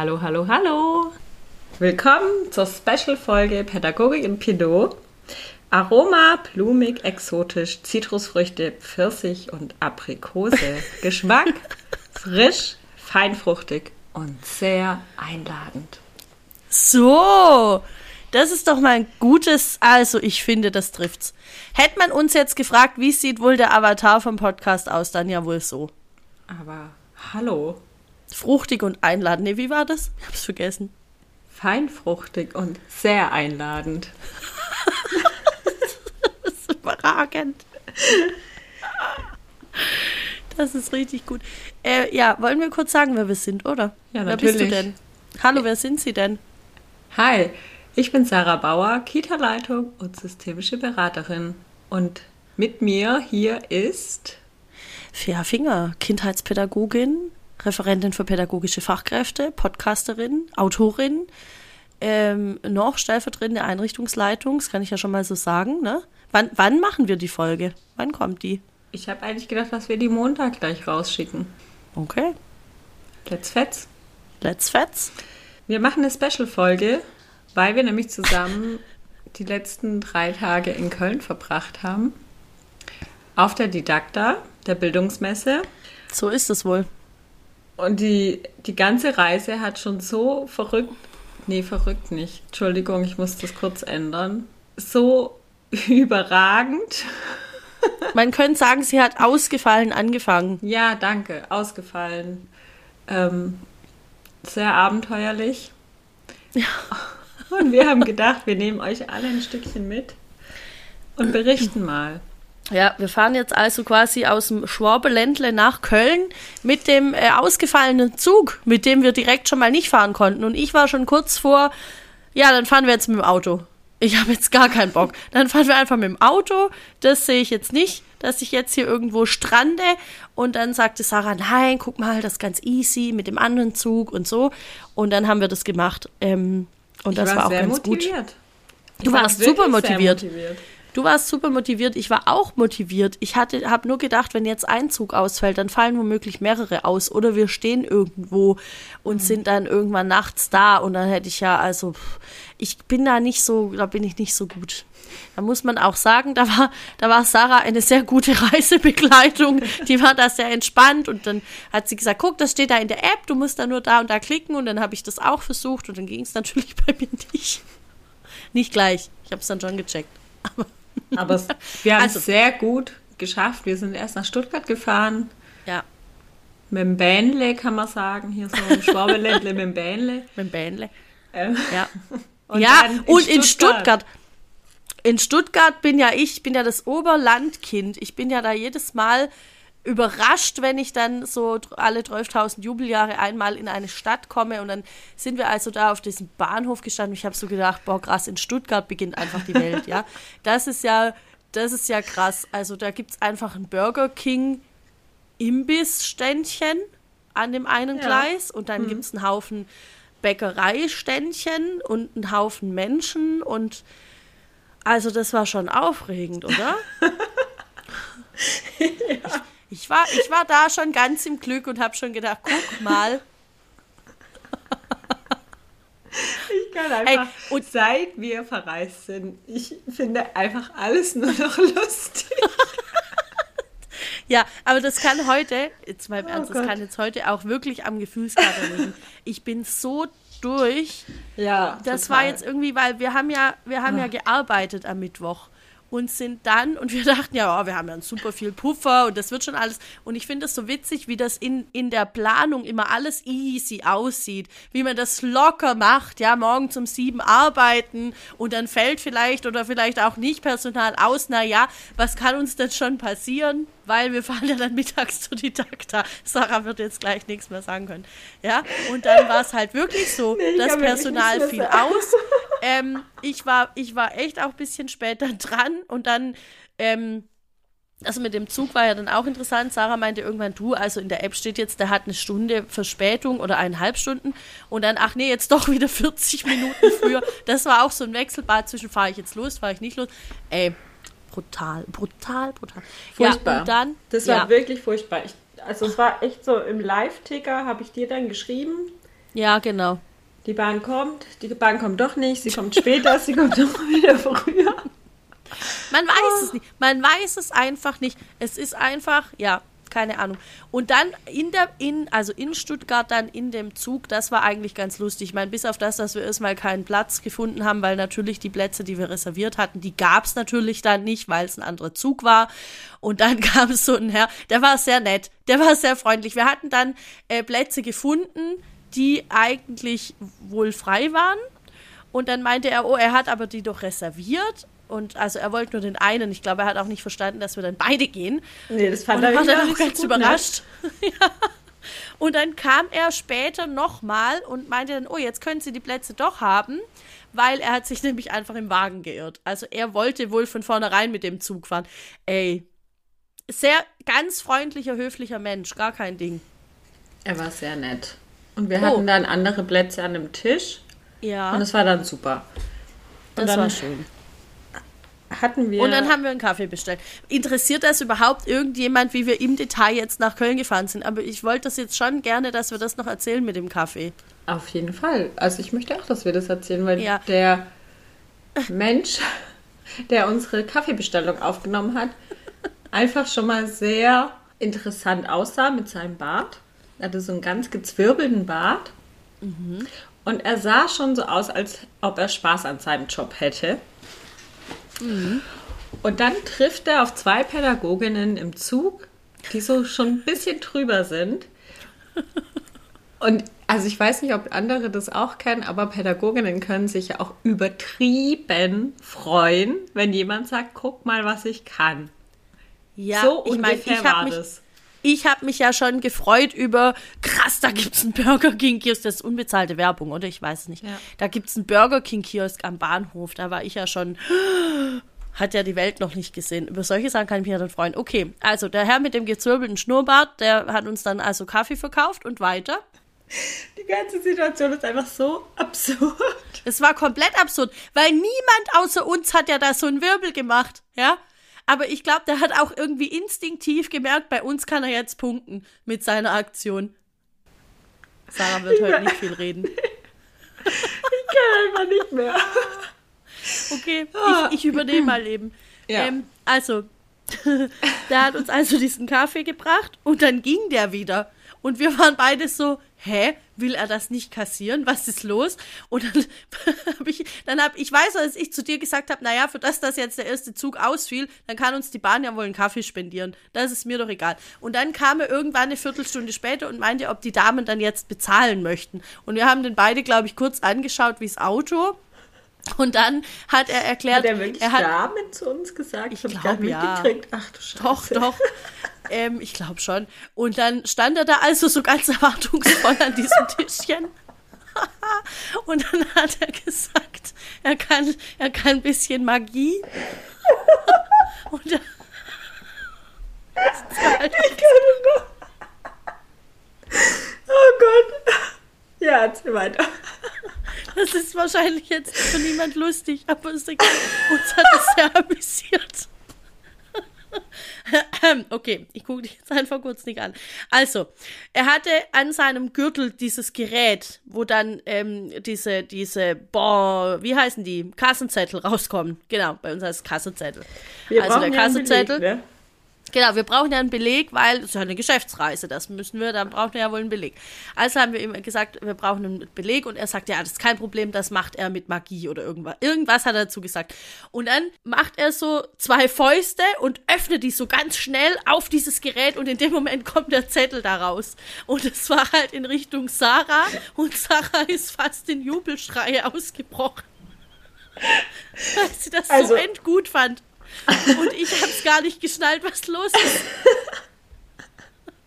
Hallo, hallo, hallo. Willkommen zur Special-Folge Pädagogik in Pinot. Aroma, blumig, exotisch, Zitrusfrüchte, Pfirsich und Aprikose. Geschmack, frisch, feinfruchtig und sehr einladend. So, das ist doch mal ein gutes, also ich finde, das trifft's. Hätte man uns jetzt gefragt, wie sieht wohl der Avatar vom Podcast aus, dann ja wohl so. Aber hallo. Fruchtig und einladend. Nee, wie war das? Ich hab's vergessen. Feinfruchtig und sehr einladend. das ist überragend. Das ist richtig gut. Äh, ja, wollen wir kurz sagen, wer wir sind, oder? Ja, wer natürlich. bist du denn? Hallo, wer sind Sie denn? Hi, ich bin Sarah Bauer, Kita-Leitung und systemische Beraterin. Und mit mir hier ist Fia Finger, Kindheitspädagogin, Referentin für pädagogische Fachkräfte, Podcasterin, Autorin, ähm, noch stellvertretende Einrichtungsleitung, das kann ich ja schon mal so sagen. Ne? Wann, wann machen wir die Folge? Wann kommt die? Ich habe eigentlich gedacht, dass wir die Montag gleich rausschicken. Okay. Let's fetz. Let's fetz. Wir machen eine Special-Folge, weil wir nämlich zusammen die letzten drei Tage in Köln verbracht haben. Auf der Didakta, der Bildungsmesse. So ist es wohl. Und die, die ganze Reise hat schon so verrückt, nee, verrückt nicht, Entschuldigung, ich muss das kurz ändern, so überragend. Man könnte sagen, sie hat ausgefallen angefangen. Ja, danke, ausgefallen. Ähm, sehr abenteuerlich. Ja. Und wir haben gedacht, wir nehmen euch alle ein Stückchen mit und berichten mal. Ja, wir fahren jetzt also quasi aus dem Schwabeländle nach Köln mit dem äh, ausgefallenen Zug, mit dem wir direkt schon mal nicht fahren konnten. Und ich war schon kurz vor, ja, dann fahren wir jetzt mit dem Auto. Ich habe jetzt gar keinen Bock. Dann fahren wir einfach mit dem Auto. Das sehe ich jetzt nicht, dass ich jetzt hier irgendwo strande. Und dann sagte Sarah, nein, guck mal, das ist ganz easy mit dem anderen Zug und so. Und dann haben wir das gemacht. Ähm, und das ich war, war auch ganz motiviert. gut. Ich Du war warst wirklich super motiviert. motiviert. Du warst super motiviert, ich war auch motiviert. Ich hatte, habe nur gedacht, wenn jetzt ein Zug ausfällt, dann fallen womöglich mehrere aus oder wir stehen irgendwo und sind dann irgendwann nachts da und dann hätte ich ja, also ich bin da nicht so, da bin ich nicht so gut. Da muss man auch sagen, da war, da war Sarah eine sehr gute Reisebegleitung. Die war da sehr entspannt und dann hat sie gesagt, guck, das steht da in der App, du musst da nur da und da klicken und dann habe ich das auch versucht und dann ging es natürlich bei mir nicht. Nicht gleich. Ich habe es dann schon gecheckt. Aber Aber es, wir haben Also- es sehr gut geschafft. Wir sind erst nach Stuttgart gefahren. ja, Mit dem Bähnle, kann man sagen. Hier so im Schwabeländle mit dem Bähnle. mit dem Bähnle. Ähm, Ja. Und ja, in und in Stuttgart. Stuttgart. In Stuttgart bin ja ich, bin ja das Oberlandkind. Ich bin ja da jedes Mal überrascht, wenn ich dann so alle 12.000 Jubeljahre einmal in eine Stadt komme und dann sind wir also da auf diesem Bahnhof gestanden. Ich habe so gedacht, boah, krass, in Stuttgart beginnt einfach die Welt, ja. Das ist ja, das ist ja krass. Also da gibt es einfach ein Burger King Imbissständchen an dem einen Ja. Gleis und dann gibt es einen Haufen Bäckereiständchen und einen Haufen Menschen und also das war schon aufregend, oder? ich, ich, war, ich war da schon ganz im Glück und habe schon gedacht, guck mal. Ich kann einfach, Ey, und- seit wir verreist sind, ich finde einfach alles nur noch lustig. Ja, aber das kann heute, jetzt mal im Oh Ernst, das Gott. kann jetzt heute auch wirklich am Gefühlskater liegen. Ich bin so durch. Ja, Das total. war jetzt irgendwie, weil wir haben ja, wir haben ja Ah. gearbeitet am Mittwoch und sind dann, und wir dachten ja, oh, wir haben ja super viel Puffer und das wird schon alles. Und ich finde es so witzig, wie das in, in der Planung immer alles easy aussieht, wie man das locker macht, ja, morgen um sieben arbeiten und dann fällt vielleicht oder vielleicht auch nicht Personal aus. Na ja, was kann uns denn schon passieren? Weil wir fahren ja dann mittags zur Didakta. Sarah wird jetzt gleich nichts mehr sagen können. Ja, und dann war es halt wirklich so, Nee, das Personal fiel aus. Ähm, ich, war, ich war echt auch ein bisschen später dran und dann, ähm, also mit dem Zug war ja dann auch interessant. Sarah meinte irgendwann, du, also in der App steht jetzt, der hat eine Stunde Verspätung oder eineinhalb Stunden und dann, ach nee, jetzt doch wieder 40 Minuten früher. Das war auch so ein Wechselbad zwischen, fahre ich jetzt los, fahre ich nicht los. Ey, brutal, brutal, brutal. Furchtbar. Ja, und dann, Das war ja, wirklich furchtbar. Ich, also es war echt so, im Live-Ticker habe ich dir dann geschrieben, Ja, genau. Die Bahn kommt, die Bahn kommt doch nicht, sie kommt später, sie kommt doch wieder früher. Man weiß es nicht. Man weiß es einfach nicht. Es ist einfach, ja, keine Ahnung. Und dann in der, in, also in Stuttgart dann in dem Zug, das war eigentlich ganz lustig. Ich meine, bis auf das, dass wir erstmal keinen Platz gefunden haben, weil natürlich die Plätze, die wir reserviert hatten, die gab es natürlich dann nicht, weil es ein anderer Zug war. Und dann kam so ein Herr, der war sehr nett, der war sehr freundlich. Wir hatten dann äh, Plätze gefunden, die eigentlich wohl frei waren. Und dann meinte er, oh, er hat aber die doch reserviert. Und also er wollte nur den einen. Ich glaube, er hat auch nicht verstanden, dass wir dann beide gehen. Nee, das fand und er war dann auch ganz gut, ne? überrascht. ja. Und dann kam er später nochmal und meinte dann, oh, jetzt können Sie die Plätze doch haben, weil er hat sich nämlich einfach im Wagen geirrt. Also er wollte wohl von vornherein mit dem Zug fahren. Ey, sehr ganz freundlicher, höflicher Mensch, gar kein Ding. Er war sehr nett. Und wir Oh. hatten dann andere Plätze an dem Tisch Ja, und es war dann super. Und das dann war schön. Hatten wir. Und dann haben wir einen Kaffee bestellt. Interessiert das überhaupt irgendjemand, wie wir im Detail jetzt nach Köln gefahren sind? Aber ich wollte das jetzt schon gerne, dass wir das noch erzählen mit dem Kaffee. Auf jeden Fall. Also ich möchte auch, dass wir das erzählen, weil Ja. der Mensch, der unsere Kaffeebestellung aufgenommen hat, einfach schon mal sehr interessant aussah mit seinem Bart. Er hatte so einen ganz gezwirbelten Bart. Und er sah schon so aus, als ob er Spaß an seinem Job hätte. Und dann trifft er auf zwei Pädagoginnen im Zug, die so schon ein bisschen drüber sind. Und also ich weiß nicht, ob andere das auch kennen, aber Pädagoginnen können sich ja auch übertrieben freuen, wenn jemand sagt, guck mal, was ich kann. Ja, so ich ungefähr ich war mich, das. Ich hab mich ja schon gefreut über, krass, da gibt's einen Burger King Kiosk. Das ist unbezahlte Werbung, oder? Ich weiß es nicht. Ja. Da gibt's einen Burger King Kiosk am Bahnhof. Da war ich ja schon, hat ja die Welt noch nicht gesehen. Über solche Sachen kann ich mich ja dann freuen. Okay, also der Herr mit dem gezwirbelten Schnurrbart, der hat uns dann also Kaffee verkauft und weiter. Die ganze Situation ist einfach so absurd. Es war komplett absurd, weil niemand außer uns hat ja da so einen Wirbel gemacht, ja? Aber ich glaube, der hat auch irgendwie instinktiv gemerkt, bei uns kann er jetzt punkten mit seiner Aktion. Sarah wird heute nicht viel reden. Ich kann einfach nicht mehr. Okay, ich, ich übernehme mal eben. Ja. Ähm, also, der hat uns also diesen Kaffee gebracht und dann ging der wieder. Und wir waren beide so, hä, will er das nicht kassieren? Was ist los? Und dann habe ich, dann habe ich weiß, als ich zu dir gesagt habe, naja, für das, dass jetzt der erste Zug ausfiel, dann kann uns die Bahn ja wohl einen Kaffee spendieren. Das ist mir doch egal. Und dann kam er irgendwann eine Viertelstunde später und meinte, ob die Damen dann jetzt bezahlen möchten. Und wir haben den beide, glaube ich, kurz angeschaut wie's Auto. Und dann hat er erklärt, Hat er wirklich er hat, Damen zu uns gesagt? Ich hab gar glaub, nicht ja. Ach du Scheiße. Doch, doch. ähm, ich glaube schon. Und dann stand er da also so ganz erwartungsvoll an diesem Tischchen. Und dann hat er gesagt, er kann, er kann ein bisschen Magie. Und er, Ich kann noch. Oh Gott. Ja, erzähl weiter. Das ist wahrscheinlich jetzt für niemand lustig, aber es ist. Uns hat es sehr amüsiert. Okay, ich gucke dich jetzt einfach kurz nicht an. Also, er hatte an seinem Gürtel dieses Gerät, wo dann ähm, diese, diese, boah, wie heißen die? Kassenzettel rauskommen. Genau, bei uns heißt es Kassenzettel. Wir also der brauchen ja Genau, wir brauchen ja einen Beleg, weil es ist ja eine Geschäftsreise, das müssen wir, dann brauchen wir ja wohl einen Beleg. Also haben wir ihm gesagt, wir brauchen einen Beleg und er sagt, ja, das ist kein Problem, das macht er mit Magie oder irgendwas. Irgendwas hat er dazu gesagt. Und dann macht er so zwei Fäuste und öffnet die so ganz schnell auf dieses Gerät und in dem Moment kommt der Zettel da raus. Und es war halt in Richtung Sarah und Sarah ist fast in Jubelschreie ausgebrochen. Weil sie das Also- so endgut fand. Und ich hab's gar nicht geschnallt, was los ist.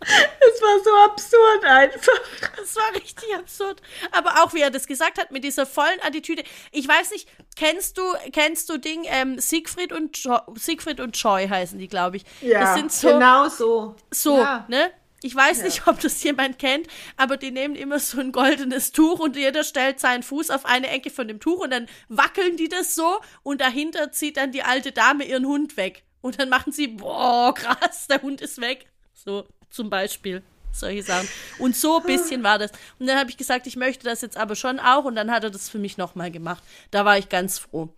Es war so absurd einfach. Das war richtig absurd. Aber auch wie er das gesagt hat, mit dieser vollen Attitüde. Ich weiß nicht, kennst du, kennst du Ding, ähm, Siegfried und jo Siegfried und Joy heißen die, glaube ich. das sind so, genau so. so, Ja. ne? Ich weiß nicht, ob das jemand kennt, aber die nehmen immer so ein goldenes Tuch und jeder stellt seinen Fuß auf eine Ecke von dem Tuch und dann wackeln die das so und dahinter zieht dann die alte Dame ihren Hund weg. Und dann machen sie, boah, krass, der Hund ist weg. So, zum Beispiel. solche Sachen. Und so ein bisschen war das. Und dann habe ich gesagt, ich möchte das jetzt aber schon auch. Und dann hat er das für mich nochmal gemacht. Da war ich ganz froh.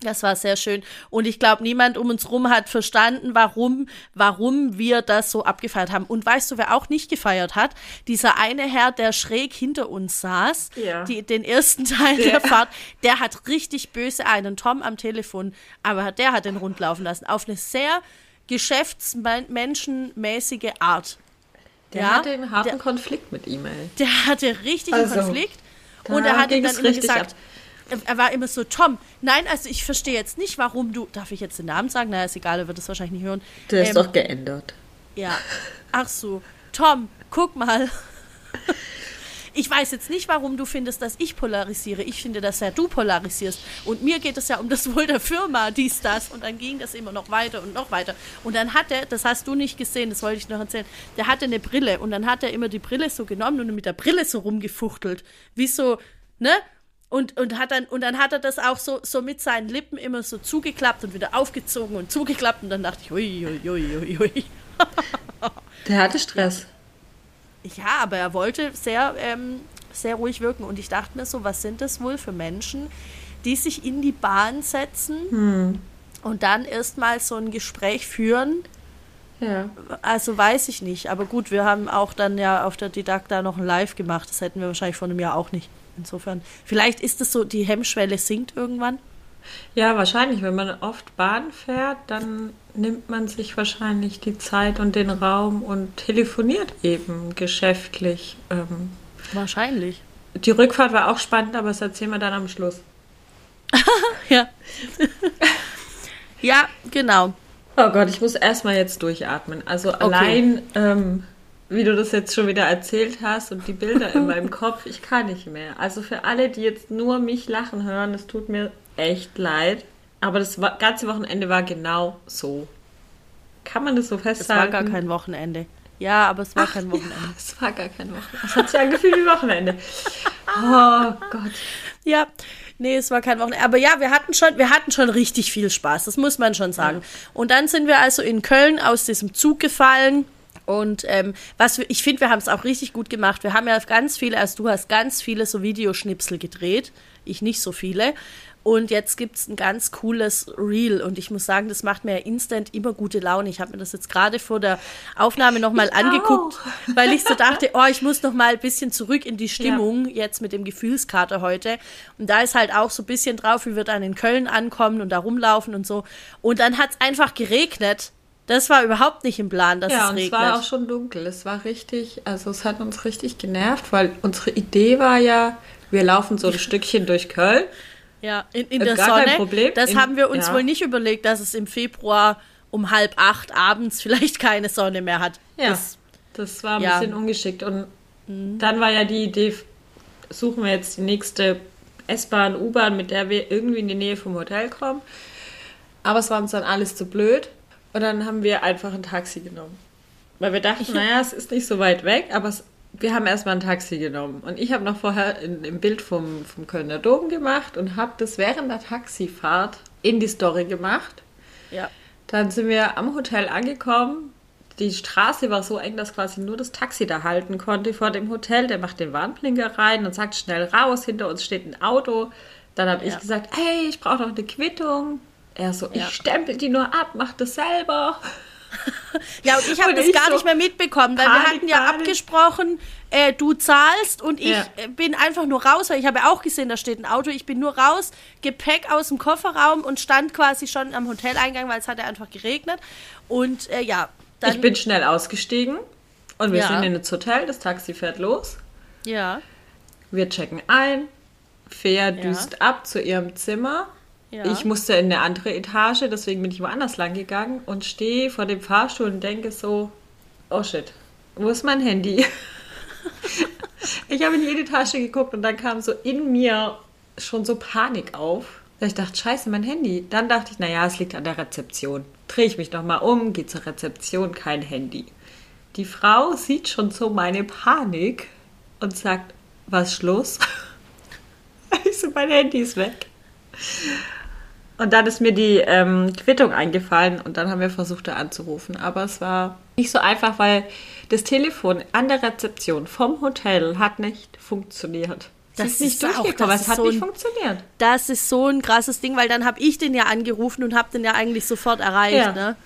Das war sehr schön. Und ich glaube, niemand um uns rum hat verstanden, warum, warum wir das so abgefeiert haben. Und weißt du, wer auch nicht gefeiert hat? Dieser eine Herr, der schräg hinter uns saß, Ja. die, den ersten Teil der Fahrt, der hat richtig böse einen Tom am Telefon, aber der hat den rund laufen lassen. Auf eine sehr geschäftsmenschenmäßige Art. Der Ja, hatte einen harten der- Konflikt mit ey. Der hatte richtig Also, einen Konflikt. Und er hat ihm dann immer richtig gesagt, er- er war immer so, Tom, nein, also ich verstehe jetzt nicht, warum du, darf ich jetzt den Namen sagen? Naja, ist egal, er wird es wahrscheinlich nicht hören. Der ist Ähm, doch geändert. Ja, ach so, Tom, guck mal. Ich weiß jetzt nicht, warum du findest, dass ich polarisiere. Ich finde, dass ja du polarisierst. Und mir geht es ja um das Wohl der Firma, dies, das. Und dann ging das immer noch weiter und noch weiter. Und dann hat er, das hast du nicht gesehen, das wollte ich noch erzählen, der hatte eine Brille. Und dann hat er immer die Brille so genommen und mit der Brille so rumgefuchtelt. Wie so, ne? Und, und, hat dann, und dann hat er das auch so, so mit seinen Lippen immer so zugeklappt und wieder aufgezogen und zugeklappt. Und dann dachte ich, ui, ui, ui, ui, ui. Der hatte Stress. Ja, aber er wollte sehr, ähm, sehr ruhig wirken. Und ich dachte mir so, was sind das wohl für Menschen, die sich in die Bahn setzen und dann erstmal so ein Gespräch führen? Ja. Also weiß ich nicht. Aber gut, wir haben auch dann ja auf der Didakta noch ein Live gemacht. Das hätten wir wahrscheinlich vor einem Jahr auch nicht. Insofern, vielleicht ist es so, die Hemmschwelle sinkt irgendwann. Ja, wahrscheinlich. Wenn man oft Bahn fährt, dann nimmt man sich wahrscheinlich die Zeit und den Raum und telefoniert eben geschäftlich. Ähm, Wahrscheinlich. die Rückfahrt war auch spannend, aber das erzählen wir dann am Schluss. Ja. ja, genau. Oh Gott, ich muss erstmal jetzt durchatmen. Also allein, ähm, wie du das jetzt schon wieder erzählt hast und die Bilder in meinem Kopf, ich kann nicht mehr. Also für alle, die jetzt nur mich lachen hören, es tut mir echt leid. Aber das ganze Wochenende war genau so. Kann man das so Es festhalten? war gar kein Wochenende. Ja, aber es war kein Wochenende. Ja, es war gar kein Wochenende. Es hat sich angefühlt wie Wochenende. Oh Gott. Ja, nee, es war kein Wochenende. Aber ja, wir hatten schon, wir hatten schon richtig viel Spaß, das muss man schon sagen. Und dann sind wir also in Köln aus diesem Zug gefallen. Und ähm, was wir, ich finde, wir haben es auch richtig gut gemacht. Wir haben ja ganz viele, also du hast ganz viele so Videoschnipsel gedreht, ich nicht so viele. Und jetzt gibt's ein ganz cooles Reel. Und ich muss sagen, das macht mir ja instant immer gute Laune. Ich habe mir das jetzt gerade vor der Aufnahme nochmal angeguckt, weil ich so dachte, oh, ich muss noch mal ein bisschen zurück in die Stimmung jetzt mit dem Gefühlskater heute. Und da ist halt auch so ein bisschen drauf, wie wir dann in Köln ankommen und da rumlaufen und so. Und dann hat's einfach geregnet. Das war überhaupt nicht im Plan, dass Ja, es und es regnet. war auch schon dunkel. Es war richtig, also es hat uns richtig genervt, weil unsere Idee war ja, wir laufen so ein Stückchen durch Köln. ja, in, in Äh, der gar kein Sonne. Problem. Das In- haben wir uns ja. wohl nicht überlegt, dass es im Februar um halb acht abends vielleicht keine Sonne mehr hat. Ja, Das, das war ein ja. Mhm. bisschen ungeschickt. Und dann war ja die Idee, suchen wir jetzt die nächste S-Bahn, U-Bahn, mit der wir irgendwie in die Nähe vom Hotel kommen. Aber es war uns dann alles zu blöd. Und dann haben wir einfach ein Taxi genommen. Weil wir dachten, naja, es ist nicht so weit weg, aber es, wir haben erstmal ein Taxi genommen. Und ich habe noch vorher ein, ein Bild vom, vom Kölner Dom gemacht und habe das während der Taxifahrt in die Story gemacht. ja. Dann sind wir am Hotel angekommen. Die Straße war so eng, dass quasi nur das Taxi da halten konnte vor dem Hotel. Der macht den Warnblinker rein und sagt schnell raus, hinter uns steht ein Auto. Dann habe Ja. ich gesagt, hey, ich brauche noch eine Quittung. Er so, Ja. ich stempel die nur ab, mach das selber. Ja, und ich habe das gar so, nicht mehr mitbekommen, weil wir Panik, hatten ja Panik. abgesprochen, äh, du zahlst und ich Ja. äh, bin einfach nur raus, weil ich habe ja auch gesehen, da steht ein Auto. Ich bin nur raus, Gepäck aus dem Kofferraum und stand quasi schon am Hoteleingang, weil es hat ja einfach geregnet. Und äh, ja, dann. ich bin schnell ausgestiegen und wir Ja. sind in das Hotel. Das Taxi fährt los. Ja, Wir checken ein. Fea düst ab zu ihrem Zimmer. Ja. Ich musste in eine andere Etage, deswegen bin ich woanders lang gegangen und stehe vor dem Fahrstuhl und denke so, oh shit, wo ist mein Handy? ich habe in jede Tasche geguckt und dann kam so in mir schon so Panik auf. Ich dachte, scheiße, mein Handy. Dann dachte ich, naja, es liegt an der Rezeption. Drehe ich mich nochmal um, gehe zur Rezeption, kein Handy. Die Frau sieht schon so meine Panik und sagt, was ist los? Ich so, mein Handy ist weg. Und dann ist mir die ähm, Quittung eingefallen und dann haben wir versucht, da anzurufen. Aber es war nicht so einfach, weil das Telefon an der Rezeption vom Hotel hat nicht funktioniert. Das ist nicht durchgekommen, das es hat so nicht ein- funktioniert. Das ist so ein krasses Ding, weil dann habe ich den ja angerufen und habe den ja eigentlich sofort erreicht. Ja. Ne?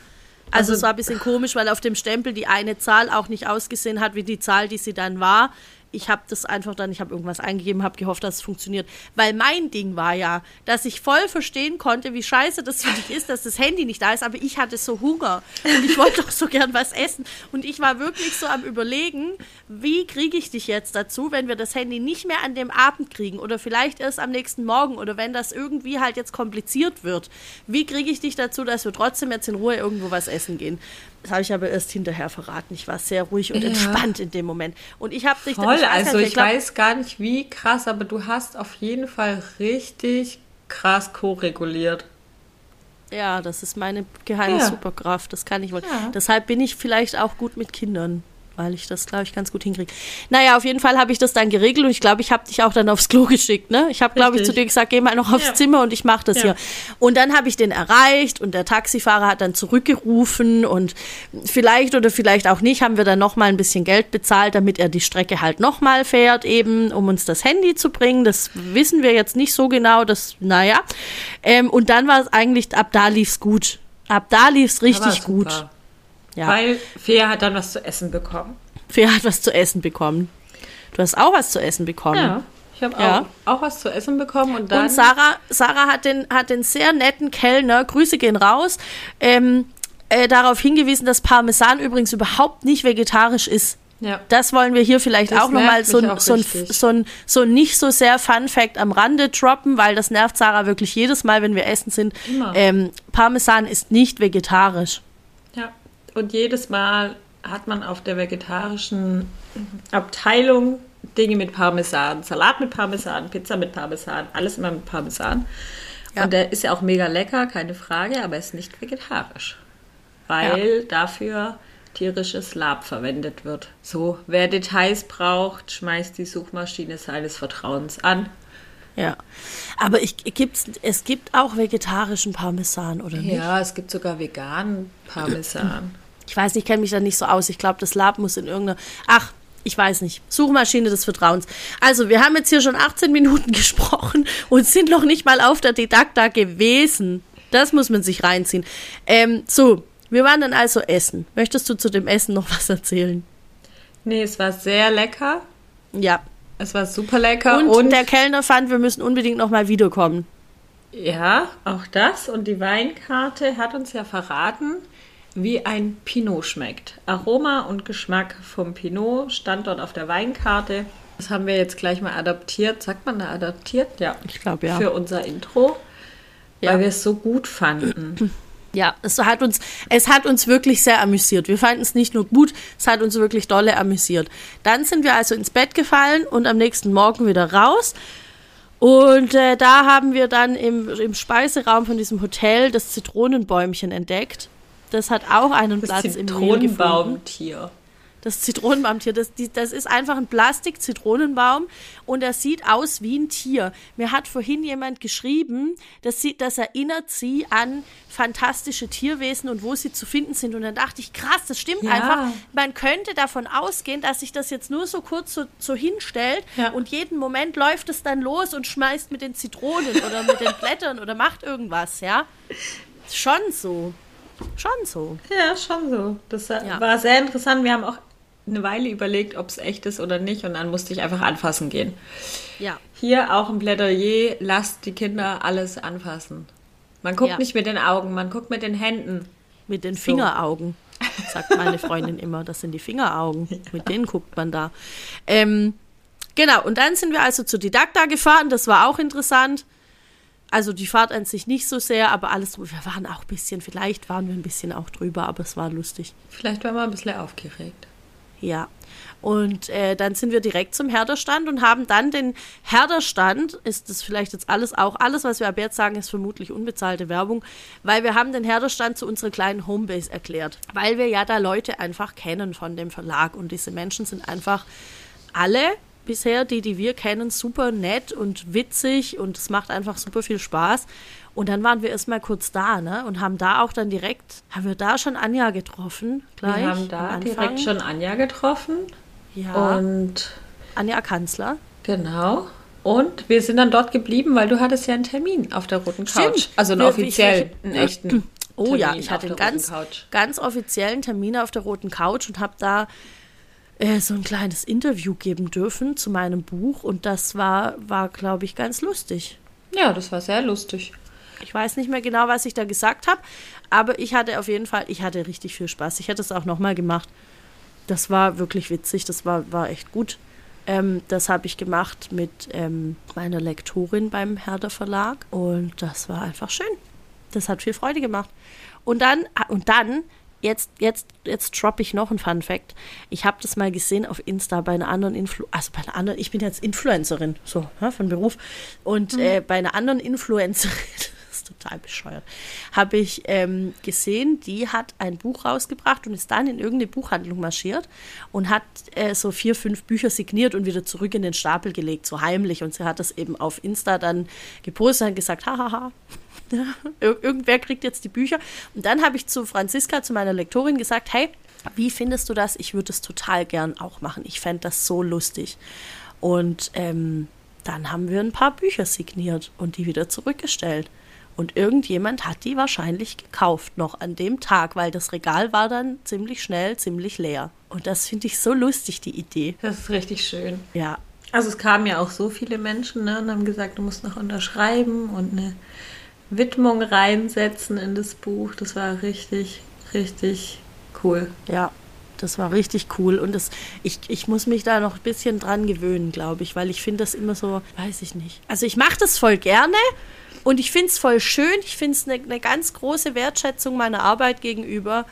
Also, Also- es war ein bisschen komisch, weil auf dem Stempel die eine Zahl auch nicht ausgesehen hat wie die Zahl, die sie dann war. Ich habe das einfach dann, ich habe irgendwas eingegeben, habe gehofft, dass es funktioniert. Weil mein Ding war ja, dass ich voll verstehen konnte, wie scheiße das für dich ist, dass das Handy nicht da ist, aber ich hatte so Hunger und ich wollte doch so gern was essen. Und ich war wirklich so am Überlegen, wie kriege ich dich jetzt dazu, wenn wir das Handy nicht mehr an dem Abend kriegen oder vielleicht erst am nächsten Morgen oder wenn das irgendwie halt jetzt kompliziert wird. Wie kriege ich dich dazu, dass wir trotzdem jetzt in Ruhe irgendwo was essen gehen? Das habe ich aber erst hinterher verraten. Ich war sehr ruhig und Ja. entspannt in dem Moment. Und ich habe dich Voll, ich also nicht, ich glaub- weiß gar nicht wie krass, aber du hast auf jeden Fall richtig krass ko-reguliert. Ja, das ist meine geheime Ja. Superkraft. Das kann ich wohl. Ja. Deshalb bin ich vielleicht auch gut mit Kindern, weil ich das, glaube ich, ganz gut hinkriege. Naja, auf jeden Fall habe ich das dann geregelt und ich glaube, ich habe dich auch dann aufs Klo geschickt. Ne? Ich habe, glaube ich, zu dir gesagt, geh mal noch aufs Ja. Zimmer und ich mache das Ja. hier. Und dann habe ich den erreicht und der Taxifahrer hat dann zurückgerufen und vielleicht oder vielleicht auch nicht haben wir dann noch mal ein bisschen Geld bezahlt, damit er die Strecke halt noch mal fährt, eben um uns das Handy zu bringen. Das wissen wir jetzt nicht so genau. Das, naja. Ähm, und dann war es eigentlich, ab da lief's gut. Ab da lief's Aber richtig gut. Ja. Weil Fea hat dann was zu essen bekommen. Fea hat was zu essen bekommen. Du hast auch was zu essen bekommen. Ja, ich habe Ja. auch, auch was zu essen bekommen und dann Und Sarah, Sarah hat, den, hat den sehr netten Kellner, Grüße gehen raus, ähm, äh, darauf hingewiesen, dass Parmesan übrigens überhaupt nicht vegetarisch ist. ja. Das wollen wir hier vielleicht Das auch nochmal so, auch so, ein, so, ein, so ein nicht so sehr Fun Fact am Rande droppen, weil das nervt Sarah wirklich jedes Mal, wenn wir essen sind. Ähm, Parmesan ist nicht vegetarisch. Ja, und jedes Mal hat man auf der vegetarischen Abteilung Dinge mit Parmesan. Salat mit Parmesan, Pizza mit Parmesan, alles immer mit Parmesan. Ja. Und der ist ja auch mega lecker, keine Frage, aber er ist nicht vegetarisch. Weil dafür tierisches Lab verwendet wird. So, wer Details braucht, schmeißt die Suchmaschine seines Vertrauens an. Ja. Aber ich, gibt's, es gibt auch vegetarischen Parmesan, oder nicht? Ja, es gibt sogar veganen Parmesan. Ich weiß nicht, ich kenne mich da nicht so aus. Ich glaube, das Lab muss in irgendeiner. Ach, ich weiß nicht. Suchmaschine des Vertrauens. Also, wir haben jetzt hier schon 18 Minuten gesprochen und sind noch nicht mal auf der Didakta gewesen. Das muss man sich reinziehen. Ähm, so, wir waren dann also essen. Möchtest du zu dem Essen noch was erzählen? Nee, es war sehr lecker. Ja. Es war super lecker Und, und der Kellner fand, wir müssen unbedingt noch mal wiederkommen. Ja, auch das. Und die Weinkarte hat uns ja verraten, wie ein Pinot schmeckt. Aroma und Geschmack vom Pinot stand dort auf der Weinkarte. Das haben wir jetzt gleich mal adaptiert. Sagt man da adaptiert? Ja. Ich glaube, ja. Für unser Intro. Ja. Weil wir es so gut fanden. Ja, es hat uns, es hat uns wirklich sehr amüsiert. Wir fanden es nicht nur gut, es hat uns wirklich dolle amüsiert. Dann sind wir also ins Bett gefallen und am nächsten Morgen wieder raus. Und äh, da haben wir dann im, im Speiseraum von diesem Hotel das Zitronenbäumchen entdeckt. Das hat auch einen Das Platz im Mehl. Zitronenbaumtier. Das Zitronenbaumtier, das, die, das ist einfach ein Plastik-Zitronenbaum und er sieht aus wie ein Tier. Mir hat vorhin jemand geschrieben, das, sieht, das erinnert sie an fantastische Tierwesen und wo sie zu finden sind. Und dann dachte ich, krass, das stimmt Ja. einfach. Man könnte davon ausgehen, dass sich das jetzt nur so kurz so, so hinstellt Ja. und jeden Moment läuft es dann los und schmeißt mit den Zitronen oder mit den Blättern oder macht irgendwas, ja. Schon so. Schon so. Ja, schon so. Das Ja. war sehr interessant. Wir haben auch eine Weile überlegt, ob es echt ist oder nicht. Und dann musste ich einfach anfassen gehen. Ja. Hier auch ein Plädoyer, lasst die Kinder alles anfassen. Man guckt Ja. nicht mit den Augen, man guckt mit den Händen. Mit den Fingeraugen, sagt meine Freundin immer. Das sind die Fingeraugen. Mit denen guckt man da. Ähm, genau, und dann sind wir also zu Didakta gefahren. Das war auch interessant. Also die Fahrt an sich nicht so sehr, aber alles. Wir waren auch ein bisschen, vielleicht waren wir ein bisschen auch drüber, aber es war lustig. Vielleicht waren wir ein bisschen aufgeregt. Ja. Und äh, dann sind wir direkt zum Herderstand und haben dann den Herderstand, ist das vielleicht jetzt alles auch, alles, was wir ab jetzt sagen, ist vermutlich unbezahlte Werbung, weil wir haben den Herderstand zu unserer kleinen Homebase erklärt, weil wir ja da Leute einfach kennen von dem Verlag und diese Menschen sind einfach alle bisher, die, die wir kennen, super nett und witzig und es macht einfach super viel Spaß. Und dann waren wir erstmal kurz da, ne? Und haben da auch dann direkt, haben wir da schon Anja getroffen, gleich. Wir haben da direkt schon Anja getroffen. Ja. Und Anja Kanzler. genau. Und wir sind dann dort geblieben, weil du hattest ja einen Termin auf der roten Couch. Stimmt. Also einen offiziellen, ich- einen echten. Oh ja, Termin ich auf hatte einen ganz, ganz offiziellen Termin auf der roten Couch und habe da äh, so ein kleines Interview geben dürfen zu meinem Buch und das war, war glaube ich, ganz lustig. Ja, das war sehr lustig. Ich weiß nicht mehr genau, was ich da gesagt habe, aber ich hatte auf jeden Fall, ich hatte richtig viel Spaß. Ich hätte es auch nochmal gemacht. Das war wirklich witzig, das war, war echt gut. Ähm, das habe ich gemacht mit ähm, meiner Lektorin beim Herder Verlag und das war einfach schön. Das hat viel Freude gemacht. Und dann, ah, und dann, jetzt, jetzt, jetzt droppe ich noch ein Fun Fact. Ich habe das mal gesehen auf Insta bei einer anderen Influ also bei einer anderen, ich bin jetzt Influencerin, so, ja, von Beruf. Und äh, bei einer anderen Influencerin, das ist total bescheuert, habe ich ähm, gesehen, die hat ein Buch rausgebracht und ist dann in irgendeine Buchhandlung marschiert und hat äh, so vier, fünf Bücher signiert und wieder zurück in den Stapel gelegt, so heimlich. Und sie hat das eben auf Insta dann gepostet und gesagt, hahaha, ir irgendwer kriegt jetzt die Bücher. Und dann habe ich zu Franziska, zu meiner Lektorin, gesagt, hey, wie findest du das? Ich würde es total gern auch machen. Ich fände das so lustig. Und ähm, dann haben wir ein paar Bücher signiert und die wieder zurückgestellt. Und irgendjemand hat die wahrscheinlich gekauft noch an dem Tag, weil das Regal war dann ziemlich schnell, ziemlich leer. Und das finde ich so lustig, die Idee. Das ist richtig schön. Ja, Also es kamen ja auch so viele Menschen ne, und haben gesagt, du musst noch unterschreiben und eine Widmung reinsetzen in das Buch. Das war richtig, richtig cool. Ja, das war richtig cool. Und das, ich, ich muss mich da noch ein bisschen dran gewöhnen, glaube ich, weil ich finde das immer so, weiß ich nicht. Also ich mache das voll gerne und ich finde es voll schön. Ich finde es eine ne ganz große Wertschätzung meiner Arbeit gegenüber.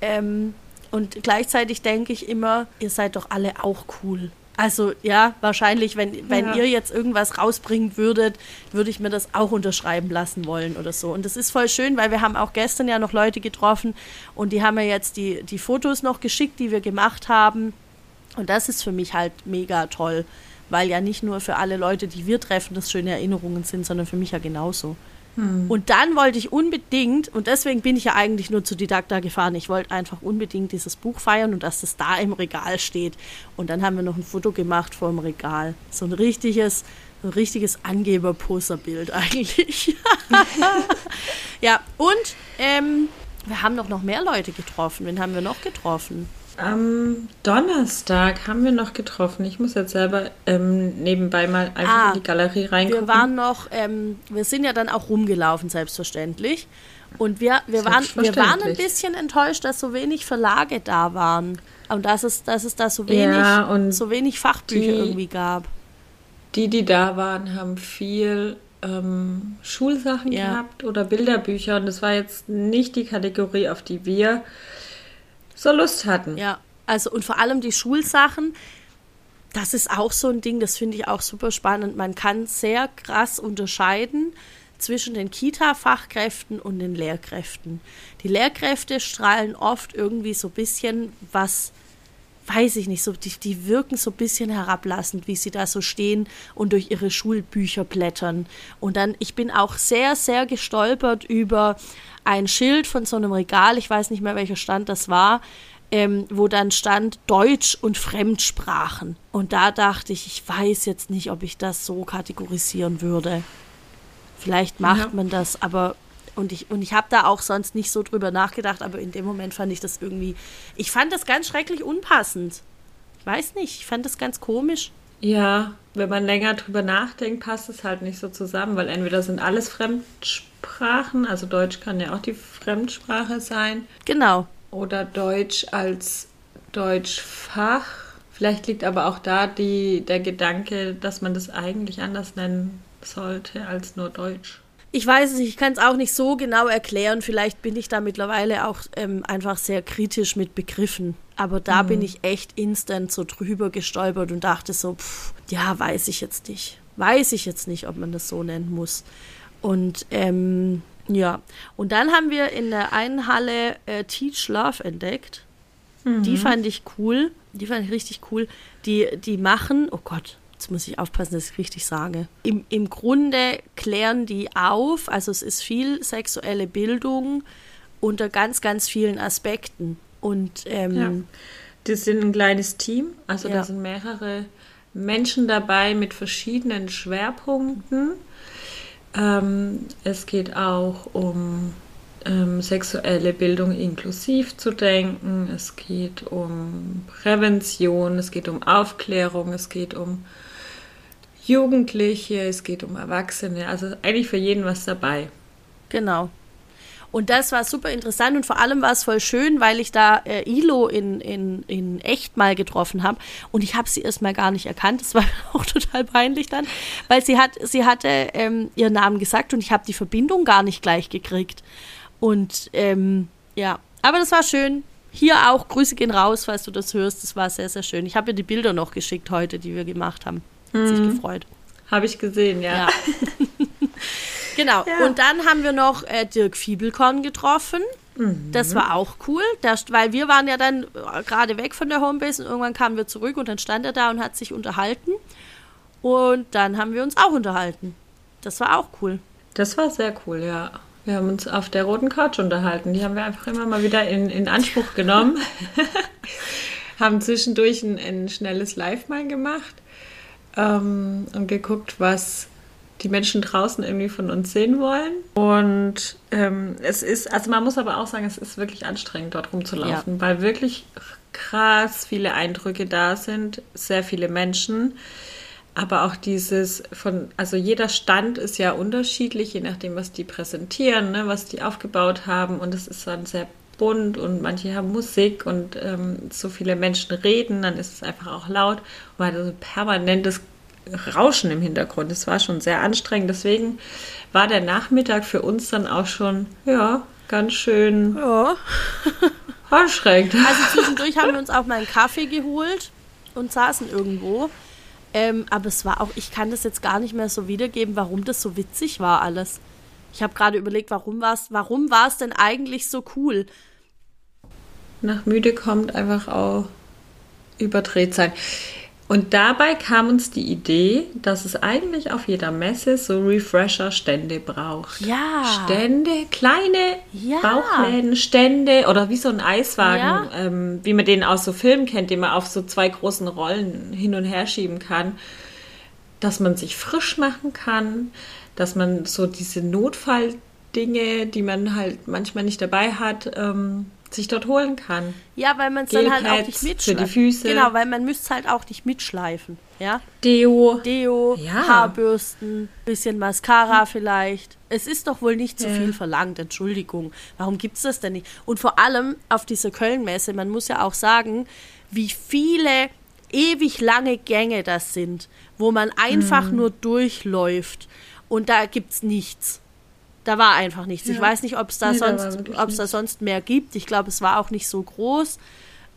Ähm, und gleichzeitig denke ich immer, ihr seid doch alle auch cool. Also ja, wahrscheinlich, wenn, wenn Ja. ihr jetzt irgendwas rausbringen würdet, würde ich mir das auch unterschreiben lassen wollen oder so. Und das ist voll schön, weil wir haben auch gestern ja noch Leute getroffen und die haben mir jetzt die, die Fotos noch geschickt, die wir gemacht haben. Und das ist für mich halt mega toll, weil ja nicht nur für alle Leute, die wir treffen, das schöne Erinnerungen sind, sondern für mich ja genauso. Und dann wollte ich unbedingt, und deswegen bin ich ja eigentlich nur zu Didakta gefahren, ich wollte einfach unbedingt dieses Buch feiern und dass das da im Regal steht. Und dann haben wir noch ein Foto gemacht vor dem Regal. So ein richtiges, ein richtiges Angeber-Posterbild eigentlich. ja, und ähm, wir haben doch noch mehr Leute getroffen. Wen haben wir noch getroffen? Am Donnerstag haben wir noch getroffen. Ich muss jetzt selber ähm, nebenbei mal einfach Ah, in die Galerie reingucken. Wir waren noch, ähm, wir sind ja dann auch rumgelaufen, selbstverständlich. Und wir, wir, waren, wir waren ein bisschen enttäuscht, dass so wenig Verlage da waren. Und dass es, dass es da so wenig, Ja, so wenig Fachbücher die- irgendwie gab. Die, die da waren, haben viel ähm, Schulsachen Ja. gehabt oder Bilderbücher. Und das war jetzt nicht die Kategorie, auf die wir so Lust hatten. Ja, also und vor allem die Schulsachen, das ist auch so ein Ding, das finde ich auch super spannend. Man kann sehr krass unterscheiden zwischen den Kita-Fachkräften und den Lehrkräften. Die Lehrkräfte strahlen oft irgendwie so ein bisschen was, weiß ich nicht, so, die, die wirken so ein bisschen herablassend, wie sie da so stehen und durch ihre Schulbücher blättern. Und dann, ich bin auch sehr, sehr gestolpert über ein Schild von so einem Regal, ich weiß nicht mehr, welcher Stand das war, ähm, wo dann stand Deutsch und Fremdsprachen. Und da dachte ich, ich weiß jetzt nicht, ob ich das so kategorisieren würde. Vielleicht macht Ja. man das, aber und ich und ich habe da auch sonst nicht so drüber nachgedacht, aber in dem Moment fand ich das irgendwie, ich fand das ganz schrecklich unpassend. Ich weiß nicht, ich fand das ganz komisch. Ja, wenn man länger drüber nachdenkt, passt es halt nicht so zusammen, weil entweder sind alles Fremdsprachen, also Deutsch kann ja auch die Fremdsprache sein, Genau. oder Deutsch als Deutschfach. Vielleicht liegt aber auch da die, der Gedanke, dass man das eigentlich anders nennen sollte als nur Deutsch. Ich weiß es nicht, ich kann es auch nicht so genau erklären. Vielleicht bin ich da mittlerweile auch ähm, einfach sehr kritisch mit Begriffen. Aber da bin ich echt instant so drüber gestolpert und dachte so, pff, ja, weiß ich jetzt nicht. Weiß ich jetzt nicht, ob man das so nennen muss. Und ähm, ja, und dann haben wir in der einen Halle äh, Teach Love entdeckt. Die fand ich cool. die fand ich richtig cool. Die, die machen, oh Gott, jetzt muss ich aufpassen, dass ich richtig sage. Im, Im Grunde klären die auf, also es ist viel sexuelle Bildung unter ganz, ganz vielen Aspekten. Und ähm, Ja. Das sind ein kleines Team, also Ja. da sind mehrere Menschen dabei mit verschiedenen Schwerpunkten. Ähm, es geht auch um ähm, sexuelle Bildung inklusiv zu denken, es geht um Prävention, es geht um Aufklärung, es geht um Jugendliche, es geht um Erwachsene, also eigentlich für jeden was dabei. Genau. Und das war super interessant und vor allem war es voll schön, weil ich da äh, Ilo in, in, in echt mal getroffen habe und ich habe sie erst mal gar nicht erkannt. Das war auch total peinlich dann, weil sie hat, sie hatte ähm, ihren Namen gesagt und ich habe die Verbindung gar nicht gleich gekriegt. Und ähm, ja, aber das war schön. Hier auch Grüße gehen raus, falls du das hörst. Das war sehr, sehr schön. Ich habe ihr die Bilder noch geschickt heute, die wir gemacht haben. Hat sich gefreut. Habe ich gesehen, ja. Ja. genau. Ja. Und dann haben wir noch äh, Dirk Fiebelkorn getroffen. Das war auch cool, das, weil wir waren ja dann äh, gerade weg von der Homebase und irgendwann kamen wir zurück und dann stand er da und hat sich unterhalten. Und dann haben wir uns auch unterhalten. Das war auch cool. Das war sehr cool, ja. Wir haben uns auf der roten Couch unterhalten. Die haben wir einfach immer mal wieder in, in Anspruch genommen. haben zwischendurch ein, ein schnelles Live mal gemacht ähm, und geguckt, was die Menschen draußen irgendwie von uns sehen wollen. Und ähm, es ist, also man muss aber auch sagen, es ist wirklich anstrengend, dort rumzulaufen, weil wirklich krass viele Eindrücke da sind, sehr viele Menschen. Aber auch dieses von, also jeder Stand ist ja unterschiedlich, je nachdem, was die präsentieren, ne, was die aufgebaut haben. Und es ist dann sehr bunt und manche haben Musik und ähm, so viele Menschen reden, dann ist es einfach auch laut. Und man hat also permanentes Rauschen im Hintergrund. Es war schon sehr anstrengend. Deswegen war der Nachmittag für uns dann auch schon, ja, ganz schön Ja. anstrengend. Also zwischendurch haben wir uns auch mal einen Kaffee geholt und saßen irgendwo. Ähm, aber es war auch, ich kann das jetzt gar nicht mehr so wiedergeben, warum das so witzig war alles. Ich habe gerade überlegt, warum war es warum war's denn eigentlich so cool? nach müde kommt einfach auch überdreht sein. Und dabei kam uns die Idee, dass es eigentlich auf jeder Messe so Refresher-Stände braucht. Ja. Stände, kleine Ja. Bauchläden, Stände oder wie so ein Eiswagen, Ja. ähm, wie man den aus so Filmen kennt, den man auf so zwei großen Rollen hin und her schieben kann. Dass man sich frisch machen kann, dass man so diese Notfalldinge, die man halt manchmal nicht dabei hat, ähm, sich dort holen kann. Ja, weil man es dann halt auch nicht für mitschleifen. die Füße. Genau, weil man müsste es halt auch nicht mitschleifen. Ja, Deo. Deo, Ja. Haarbürsten, bisschen Mascara vielleicht. Es ist doch wohl nicht zu Ja. viel verlangt, Entschuldigung. Warum gibt es das denn nicht? Und vor allem auf dieser Kölnmesse, man muss ja auch sagen, wie viele ewig lange Gänge das sind, wo man einfach Mhm. nur durchläuft und da gibt's nichts. Da war einfach nichts. Ich Ja. weiß nicht, ob es da Nee, da sonst, da nichts. sonst mehr gibt. Ich glaube, es war auch nicht so groß,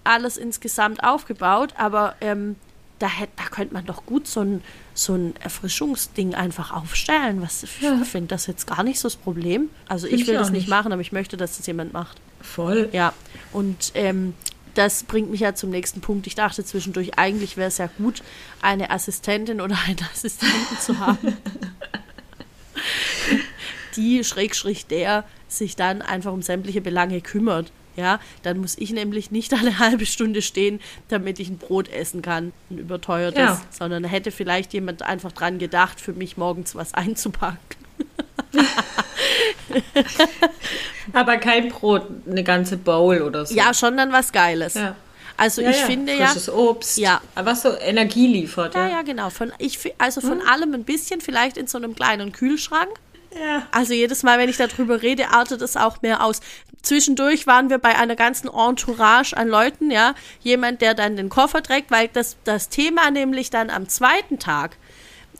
alles insgesamt aufgebaut, aber ähm, da, hätt, da könnte man doch gut so ein, so ein Erfrischungsding einfach aufstellen. Was, Ich Ja. finde das jetzt gar nicht so das Problem. Also Find ich ich will auch das nicht nicht. machen, aber ich möchte, dass das jemand macht. Voll. Ja, und ähm, das bringt mich ja zum nächsten Punkt. Ich dachte zwischendurch, eigentlich wäre es ja gut, eine Assistentin oder einen Assistenten zu haben, die, Schrägstrich der, sich dann einfach um sämtliche Belange kümmert. Ja, dann muss ich nämlich nicht eine halbe Stunde stehen, damit ich ein Brot essen kann, ein überteuertes, Ja. sondern hätte vielleicht jemand einfach dran gedacht, für mich morgens was einzupacken. Aber kein Brot, eine ganze Bowl oder so. Ja, schon dann was Geiles. Ja. Also Ja, ich ja. finde ja, Frisches Obst. Ja. Aber was so Energie liefert. Ja, Ja, ja, genau. Von, ich, also von allem ein bisschen, vielleicht in so einem kleinen Kühlschrank. Ja. Also jedes Mal, wenn ich darüber rede, artet es auch mehr aus. Zwischendurch waren wir bei einer ganzen Entourage an Leuten, ja. Jemand, der dann den Koffer trägt, weil das, das Thema nämlich dann am zweiten Tag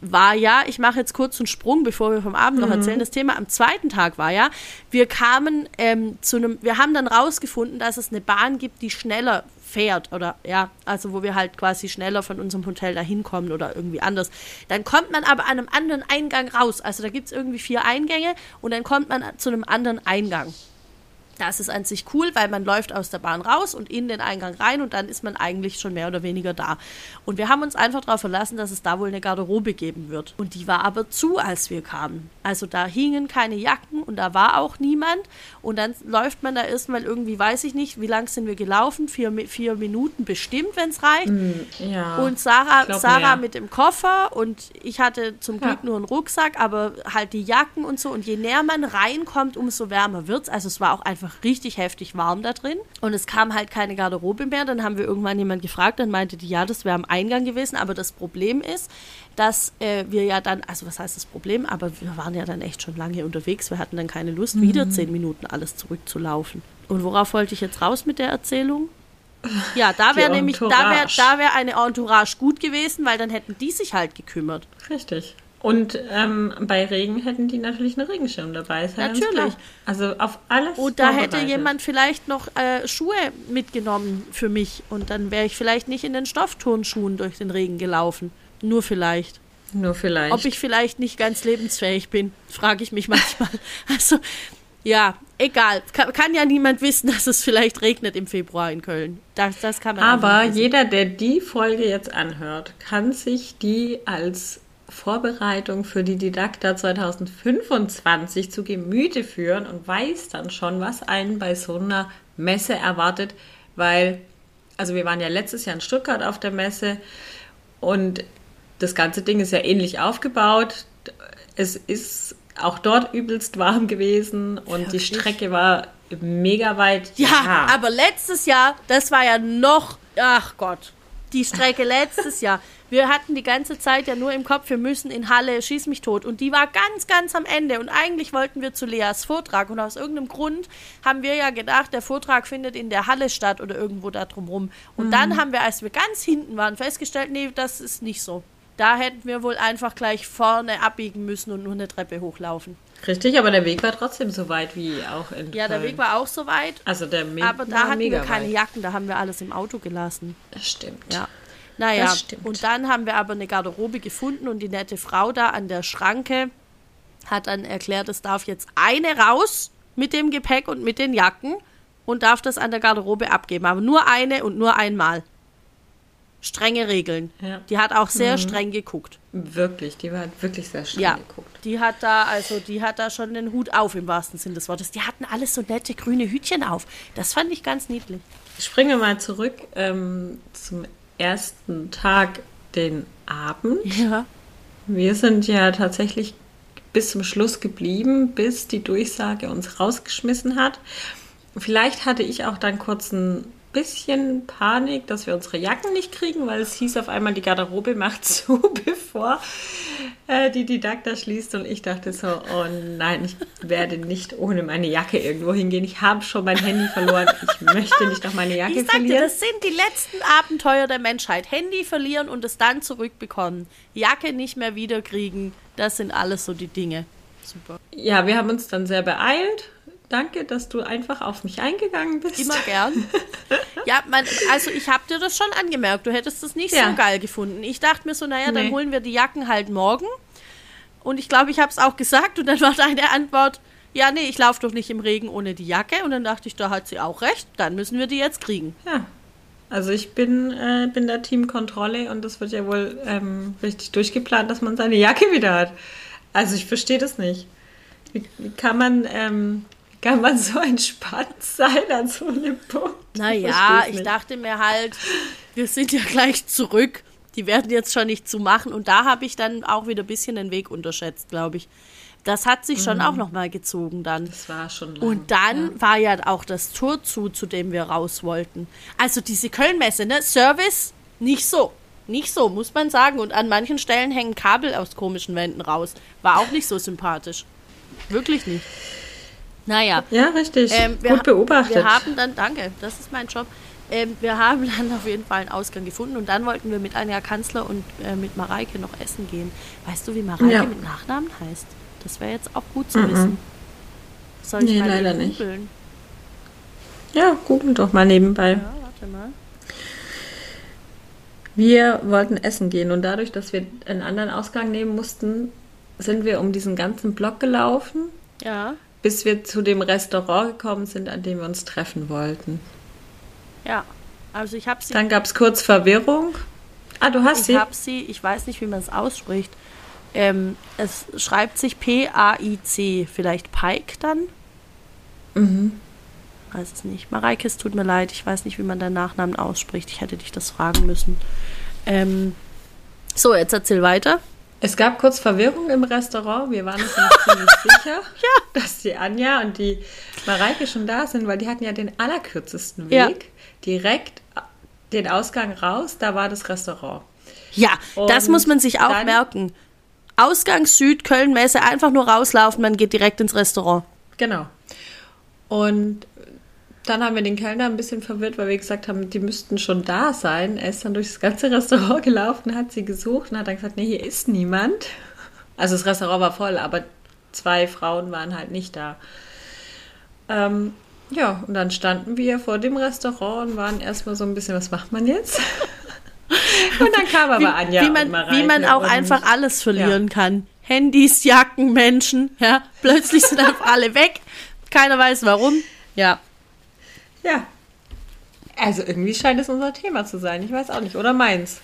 war ja, ich mache jetzt kurz einen Sprung, bevor wir vom Abend noch erzählen. Das Thema am zweiten Tag war ja, wir kamen ähm, zu einem, wir haben dann rausgefunden, dass es eine Bahn gibt, die schneller fährt oder ja, also wo wir halt quasi schneller von unserem Hotel dahin kommen oder irgendwie anders. Dann kommt man aber an einem anderen Eingang raus. Also da gibt es irgendwie vier Eingänge und dann kommt man zu einem anderen Eingang. Das ist an sich cool, weil man läuft aus der Bahn raus und in den Eingang rein und dann ist man eigentlich schon mehr oder weniger da. Und wir haben uns einfach darauf verlassen, dass es da wohl eine Garderobe geben wird. Und die war aber zu, als wir kamen. Also da hingen keine Jacken und da war auch niemand. Und dann läuft man da erstmal irgendwie, weiß ich nicht, wie lang sind wir gelaufen? Vier, vier Minuten bestimmt, wenn es reicht. Mm, ja, und Sarah, Sarah mehr. mit dem Koffer und ich hatte zum Glück Ja. nur einen Rucksack, aber halt die Jacken und so. Und je näher man reinkommt, umso wärmer wird's. Also es war auch einfach richtig heftig warm da drin. Und es kam halt keine Garderobe mehr. Dann haben wir irgendwann jemand gefragt, dann meinte die, ja, das wäre am Eingang gewesen. Aber das Problem ist, dass äh, wir ja dann, also was heißt das Problem? Aber wir waren ja dann echt schon lange unterwegs. Wir hatten dann keine Lust, Mhm. wieder zehn Minuten alles zurückzulaufen. Und worauf wollte ich jetzt raus mit der Erzählung? Ja, da wäre nämlich, da wäre da wär eine Entourage gut gewesen, weil dann hätten die sich halt gekümmert. Richtig. Und ähm, bei Regen hätten die natürlich einen Regenschirm dabei. Natürlich. Also auf alles. Und da hätte jemand vielleicht noch äh, Schuhe mitgenommen für mich und dann wäre ich vielleicht nicht in den Stoffturnschuhen durch den Regen gelaufen. Nur vielleicht. Nur vielleicht. Ob ich vielleicht nicht ganz lebensfähig bin, frage ich mich manchmal. Also, ja, egal. Kann, kann ja niemand wissen, dass es vielleicht regnet im Februar in Köln. Das, das kann man Aber jeder, der die Folge jetzt anhört, kann sich die als Vorbereitung für die Didakta 2025 zu Gemüte führen und weiß dann schon, was einen bei so einer Messe erwartet, weil, also wir waren ja letztes Jahr in Stuttgart auf der Messe und das ganze Ding ist ja ähnlich aufgebaut. Es ist auch dort übelst warm gewesen und die Wirklich? Strecke war mega weit. Ja, aber letztes Jahr, das war ja noch, ach Gott, die Strecke letztes Jahr. Wir hatten die ganze Zeit ja nur im Kopf, wir müssen in Halle, schieß mich tot. Und die war ganz, ganz am Ende. Und eigentlich wollten wir zu Leas Vortrag. Und aus irgendeinem Grund haben wir ja gedacht, der Vortrag findet in der Halle statt oder irgendwo da drumrum. Und dann haben wir, als wir ganz hinten waren, festgestellt, nee, das ist nicht so. Da hätten wir wohl einfach gleich vorne abbiegen müssen und nur eine Treppe hochlaufen. Richtig, aber der Weg war trotzdem so weit wie auch in Ja, der Köln. Weg war auch so weit. Also der Me Aber da hatten wir keine weit. Jacken, da haben wir alles im Auto gelassen. Das stimmt. Ja. Naja, Das stimmt. und dann haben wir aber eine Garderobe gefunden und die nette Frau da an der Schranke hat dann erklärt, es darf jetzt eine raus mit dem Gepäck und mit den Jacken und darf das an der Garderobe abgeben. Aber nur eine und nur einmal. Strenge Regeln. Ja. Die hat auch Mhm. sehr streng geguckt. Wirklich, die war wirklich sehr streng Ja, geguckt. die hat da, also die hat da schon den Hut auf im wahrsten Sinn des Wortes. Die hatten alles so nette grüne Hütchen auf. Das fand ich ganz niedlich. Springen wir mal zurück ähm, zum ersten Tag, den Abend. Ja. Wir sind ja tatsächlich bis zum Schluss geblieben, bis die Durchsage uns rausgeschmissen hat. Vielleicht hatte ich auch dann kurz ein bisschen Panik, dass wir unsere Jacken nicht kriegen, weil es hieß auf einmal, die Garderobe macht zu, bevor äh, die Didakta schließt. Und ich dachte so, oh nein, ich werde nicht ohne meine Jacke irgendwo hingehen. Ich habe schon mein Handy verloren. Ich möchte nicht noch meine Jacke Ich sagte, verlieren. das sind die letzten Abenteuer der Menschheit. Handy verlieren und es dann zurückbekommen. Jacke nicht mehr wiederkriegen. Das sind alles so die Dinge. Super. Ja, wir haben uns dann sehr beeilt. Danke, dass du einfach auf mich eingegangen bist. Immer gern. Ja, man, also ich habe dir das schon angemerkt. Du hättest das nicht Ja. so geil gefunden. Ich dachte mir so, naja, dann Nee. holen wir die Jacken halt morgen. Und ich glaube, ich habe es auch gesagt. Und dann war deine Antwort, ja, nee, ich laufe doch nicht im Regen ohne die Jacke. Und dann dachte ich, da hat sie auch recht. Dann müssen wir die jetzt kriegen. Ja. Also ich bin, äh, bin der Teamkontrolle und das wird ja wohl ähm, richtig durchgeplant, dass man seine Jacke wieder hat. Also ich verstehe das nicht. Wie, wie kann man ähm, kann man so entspannt sein an so einem Punkt? Naja, ich nicht. dachte mir halt, wir sind ja gleich zurück. Die werden jetzt schon nicht zu machen. Und da habe ich dann auch wieder ein bisschen den Weg unterschätzt, glaube ich. Das hat sich schon auch noch mal gezogen dann. Das war schon lang. Und dann war ja auch das Tor zu, zu dem wir raus wollten. Also diese Kölnmesse, ne? Service nicht so. Nicht so, muss man sagen. Und an manchen Stellen hängen Kabel aus komischen Wänden raus. War auch nicht so sympathisch. Wirklich nicht. Naja. Ja, richtig. Ähm, wir Gut beobachtet. Wir haben dann, danke, das ist mein Job. Ähm, wir haben dann auf jeden Fall einen Ausgang gefunden und dann wollten wir mit Anja Kanzler und äh, mit Mareike noch essen gehen. Weißt du, wie Mareike Ja. mit Nachnamen heißt? Das wäre jetzt auch gut zu wissen. Soll ich Nee, mal leider nicht. googeln? ja, google doch mal nebenbei. Ja, warte mal. Wir wollten essen gehen und dadurch, dass wir einen anderen Ausgang nehmen mussten, sind wir um diesen ganzen Block gelaufen, Ja. Bis wir zu dem Restaurant gekommen sind, an dem wir uns treffen wollten. Ja, also ich habe sie. Dann gab es kurz Verwirrung. Ah, du hast ich sie? habe sie, ich weiß nicht, wie man es ausspricht. Ähm, es schreibt sich P-A-I-C, vielleicht Pike dann? Mhm. Weiß es nicht. Mareike, es tut mir leid, ich weiß nicht, wie man deinen Nachnamen ausspricht. Ich hätte dich das fragen müssen. Ähm, so, jetzt erzähl weiter. Es gab kurz Verwirrung im Restaurant. Wir waren uns nicht ziemlich sicher, dass die Anja und die Mareike schon da sind, weil die hatten ja den allerkürzesten Weg. Ja. Direkt den Ausgang raus, da war das Restaurant. Ja, das Und muss man sich auch merken. Ausgang Süd, Köln-Messe, einfach nur rauslaufen, man geht direkt ins Restaurant. Genau. Und dann haben wir den Kellner ein bisschen verwirrt, weil wir gesagt haben, die müssten schon da sein. Er ist dann durch das ganze Restaurant gelaufen, hat sie gesucht und hat dann gesagt, nee, hier ist niemand. Also das Restaurant war voll, aber zwei Frauen waren halt nicht da. Ähm, ja, und dann standen wir vor dem Restaurant und waren erstmal so ein bisschen, was macht man jetzt? und dann kam aber Anja wie, man, wie man auch und- einfach alles verlieren kann. Handys, Jacken, Menschen, ja. Plötzlich sind einfach alle weg. Keiner weiß warum. Ja. Ja. Also irgendwie scheint es unser Thema zu sein. Ich weiß auch nicht. Oder meins.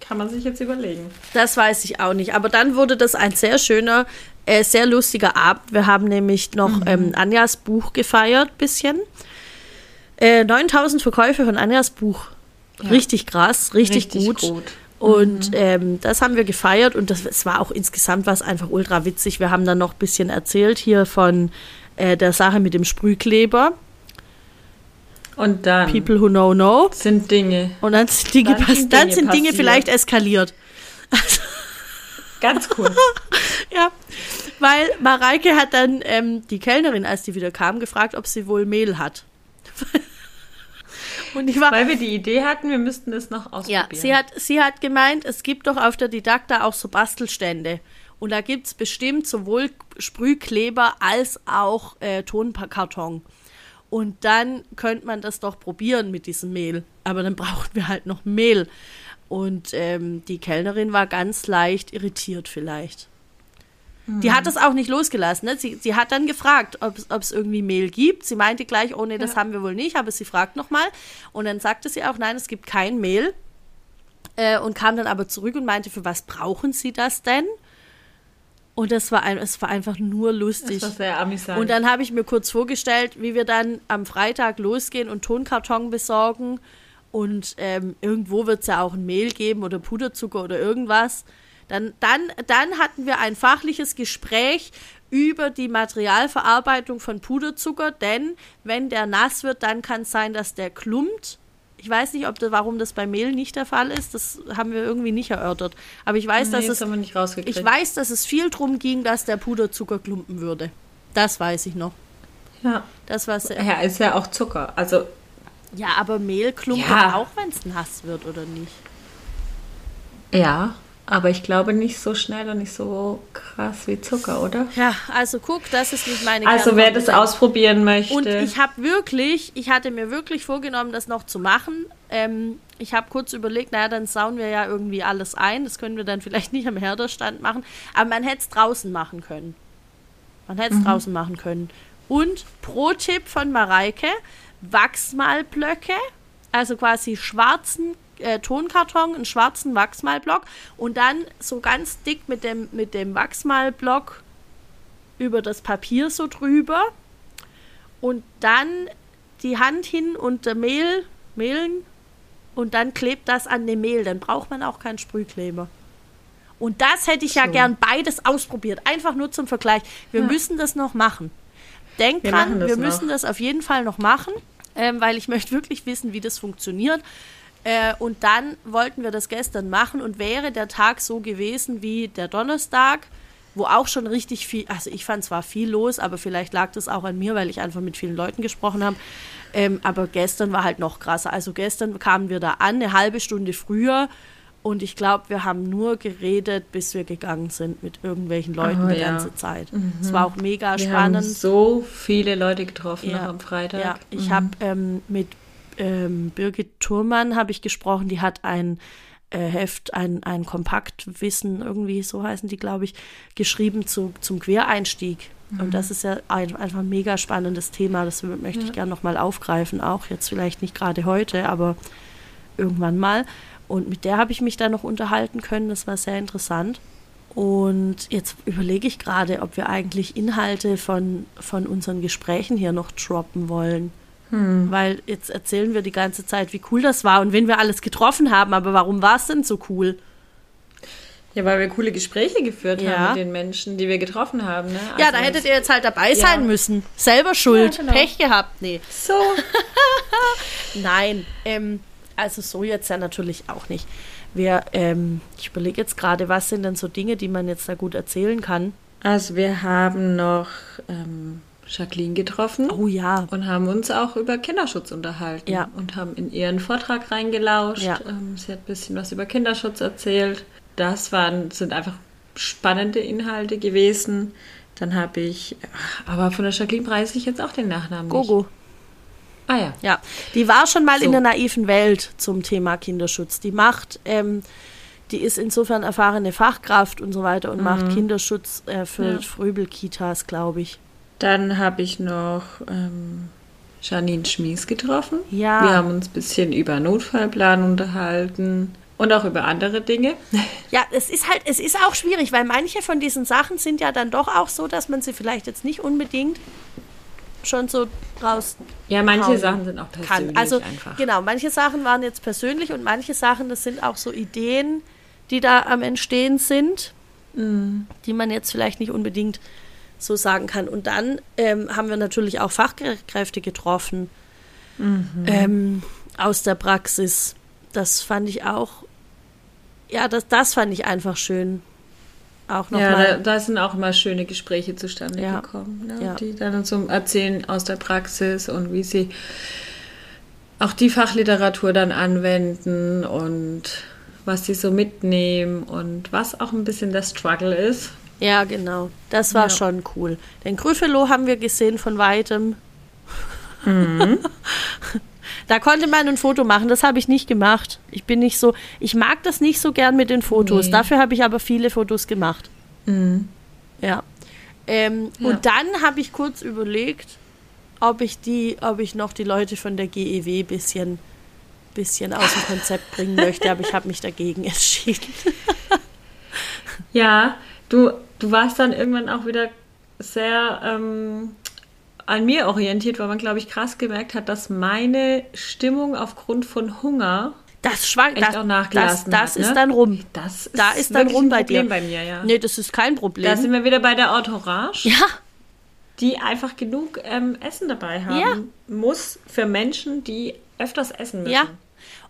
Kann man sich jetzt überlegen. Das weiß ich auch nicht. Aber dann wurde das ein sehr schöner, äh, sehr lustiger Abend. Wir haben nämlich noch ähm, Anjas Buch gefeiert, bisschen. Äh, 9000 Verkäufe von Anjas Buch. Richtig krass, richtig, gut. Und ähm, das haben wir gefeiert und das, es war auch insgesamt was einfach ultra witzig. Wir haben dann noch ein bisschen erzählt hier von äh, der Sache mit dem Sprühkleber. Und dann People who know know. sind Dinge Und dann sind Dinge, Dann sind dann Dinge sind Dinge vielleicht eskaliert. ganz kurz. Ja, weil Mareike hat dann ähm, die Kellnerin, als die wieder kam, gefragt, ob sie wohl Mehl hat. Und ich war, Weil wir die Idee hatten, wir müssten das noch ausprobieren. ja, sie hat, sie hat gemeint, es gibt doch auf der Didakta auch so Bastelstände. Und da gibt es bestimmt sowohl Sprühkleber als auch äh, Tonkarton. Und dann könnte man das doch probieren mit diesem Mehl. Aber dann brauchen wir halt noch Mehl. Und ähm, die Kellnerin war ganz leicht irritiert vielleicht. Die hat das auch nicht losgelassen. Ne? Sie, sie hat dann gefragt, ob es irgendwie Mehl gibt. Sie meinte gleich, oh nee, das haben wir wohl nicht, aber sie fragt nochmal. Und dann sagte sie auch, nein, es gibt kein Mehl. Äh, und kam dann aber zurück und meinte, für was brauchen Sie das denn? Und das war, ein, es war einfach nur lustig. das war sehr amüsant. Und dann habe ich mir kurz vorgestellt, wie wir dann am Freitag losgehen und Tonkarton besorgen. Und ähm, irgendwo wird es ja auch ein Mehl geben oder Puderzucker oder irgendwas. Dann, dann, dann hatten wir ein fachliches Gespräch über die Materialverarbeitung von Puderzucker, denn wenn der nass wird, dann kann es sein, dass der klumpt. Ich weiß nicht, ob das, warum das bei Mehl nicht der Fall ist. Das haben wir irgendwie nicht erörtert. Aber ich weiß, nee, dass das es ich weiß, dass es viel drum ging, dass der Puderzucker klumpen würde. Das weiß ich noch. Ja. Das war sehr. ja, ist ja auch Zucker. Also, Ja, aber Mehl klumpt Ja. auch, wenn es nass wird, oder nicht? ja. Aber ich glaube nicht so schnell und nicht so krass wie Zucker, oder? Ja, also guck, das ist nicht meine Also wer das ausprobieren möchte. Und ich habe wirklich, ich hatte mir wirklich vorgenommen, das noch zu machen. Ähm, ich habe kurz überlegt, naja, dann sauen wir ja irgendwie alles ein. Das können wir dann vielleicht nicht am Herderstand machen. Aber man hätte es draußen machen können. Man hätte es draußen machen können. Und Pro-Tipp von Mareike, Wachsmalblöcke, also quasi schwarzen äh, Tonkarton, einen schwarzen Wachsmalblock und dann so ganz dick mit dem, mit dem Wachsmalblock über das Papier so drüber und dann die Hand hin unter Mehl, Mehlen und dann klebt das an dem Mehl. Dann braucht man auch keinen Sprühkleber. Und das hätte ich ja So. gern beides ausprobiert. Einfach nur zum Vergleich. Wir müssen das noch machen. Denk Wir dran, wir noch. müssen das auf jeden Fall noch machen, ähm, weil ich möchte wirklich wissen, wie das funktioniert. Äh, und dann wollten wir das gestern machen und wäre der Tag so gewesen wie der Donnerstag, wo auch schon richtig viel, also ich fand zwar viel los, aber vielleicht lag das auch an mir, weil ich einfach mit vielen Leuten gesprochen habe. Ähm, aber gestern war halt noch krasser. Also gestern kamen wir da an, eine halbe Stunde früher. Und ich glaube, wir haben nur geredet, bis wir gegangen sind mit irgendwelchen Leuten Oh, die ja. ganze Zeit. Es war auch mega wir spannend. haben so viele Leute getroffen Ja, noch am Freitag. Ja, ich habe ähm, mit ähm, Birgit Thurmann habe ich gesprochen, die hat ein äh, Heft, ein, ein Kompaktwissen, irgendwie so heißen die, glaube ich, geschrieben zu, zum Quereinstieg. Und das ist ja ein, einfach ein mega spannendes Thema. Das möchte ich gerne nochmal aufgreifen. Auch jetzt vielleicht nicht gerade heute, aber irgendwann mal. Und mit der habe ich mich dann noch unterhalten können. Das war sehr interessant. Und jetzt überlege ich gerade, ob wir eigentlich Inhalte von, von unseren Gesprächen hier noch droppen wollen. Weil jetzt erzählen wir die ganze Zeit, wie cool das war und wen wir alles getroffen haben. Aber warum war es denn so cool? Ja, weil wir coole Gespräche geführt Ja. haben mit den Menschen, die wir getroffen haben. Ne? Ja, Also da hättet das- ihr jetzt halt dabei sein Ja. müssen. Selber schuld. Ja, genau. Pech gehabt. Nee. So. Nein, ähm, also so jetzt ja natürlich auch nicht. Wir, ähm, ich überlege jetzt gerade, was sind denn so Dinge, die man jetzt da gut erzählen kann? Also wir haben noch ähm, Jacqueline getroffen. Oh ja. Und haben uns auch über Kinderschutz unterhalten. Ja. Und haben in ihren Vortrag reingelauscht. Ja. Ähm, sie hat ein bisschen was über Kinderschutz erzählt. Das waren, sind einfach spannende Inhalte gewesen. Dann habe ich, aber von der Jacqueline preise ich jetzt auch den Nachnamen nicht. Gogo. Ah ja. Ja, die war schon mal in So. der naiven Welt zum Thema Kinderschutz. Die macht, ähm, die ist insofern erfahrene Fachkraft und so weiter und macht Kinderschutz äh, für Mhm. Ja. Fröbelkitas, glaube ich. Dann habe ich noch ähm, Janine Schmies getroffen. Ja. Wir haben uns ein bisschen über Notfallplan unterhalten und auch über andere Dinge. Ja, es ist halt, es ist auch schwierig, weil manche von diesen Sachen sind ja dann doch auch so, dass man sie vielleicht jetzt nicht unbedingt schon so raus Ja, manche Sachen sind auch kann. persönlich Also einfach. genau, manche Sachen waren jetzt persönlich und manche Sachen, das sind auch so Ideen, die da am Entstehen sind, Mhm. die man jetzt vielleicht nicht unbedingt so sagen kann. Und dann ähm, haben wir natürlich auch Fachkräfte getroffen Mhm. ähm, aus der Praxis. Das fand ich auch, ja, das, das fand ich einfach schön. Auch Ja, da, da sind auch immer schöne Gespräche zustande Ja. gekommen, ne? Ja. die dann zum Erzählen aus der Praxis und wie sie auch die Fachliteratur dann anwenden und was sie so mitnehmen und was auch ein bisschen der Struggle ist. Ja, genau. Das war Ja. schon cool. Den Gryffalo haben wir gesehen von weitem. Mhm. Da konnte man ein Foto machen, das habe ich nicht gemacht. Ich bin nicht so, ich mag das nicht so gern mit den Fotos. Nee. Dafür habe ich aber viele Fotos gemacht. Mhm. Ja. Ähm, Ja. Und dann habe ich kurz überlegt, ob ich die, ob ich noch die Leute von der GEW bisschen, bisschen aus dem Konzept bringen möchte, aber ich habe mich dagegen entschieden. Ja, du, du warst dann irgendwann auch wieder sehr ähm, an mir orientiert, weil man, glaube ich, krass gemerkt hat, dass meine Stimmung aufgrund von Hunger Das schwankt, das, auch das, das hat. ist ne? dann rum. Das ist, Da ist dann rum ein bei Problem dir. bei mir, ja. Nee, das ist kein Problem. Da sind wir wieder bei der Entourage, ja, die einfach genug ähm, Essen dabei haben Ja. muss für Menschen, die öfters essen müssen. Ja.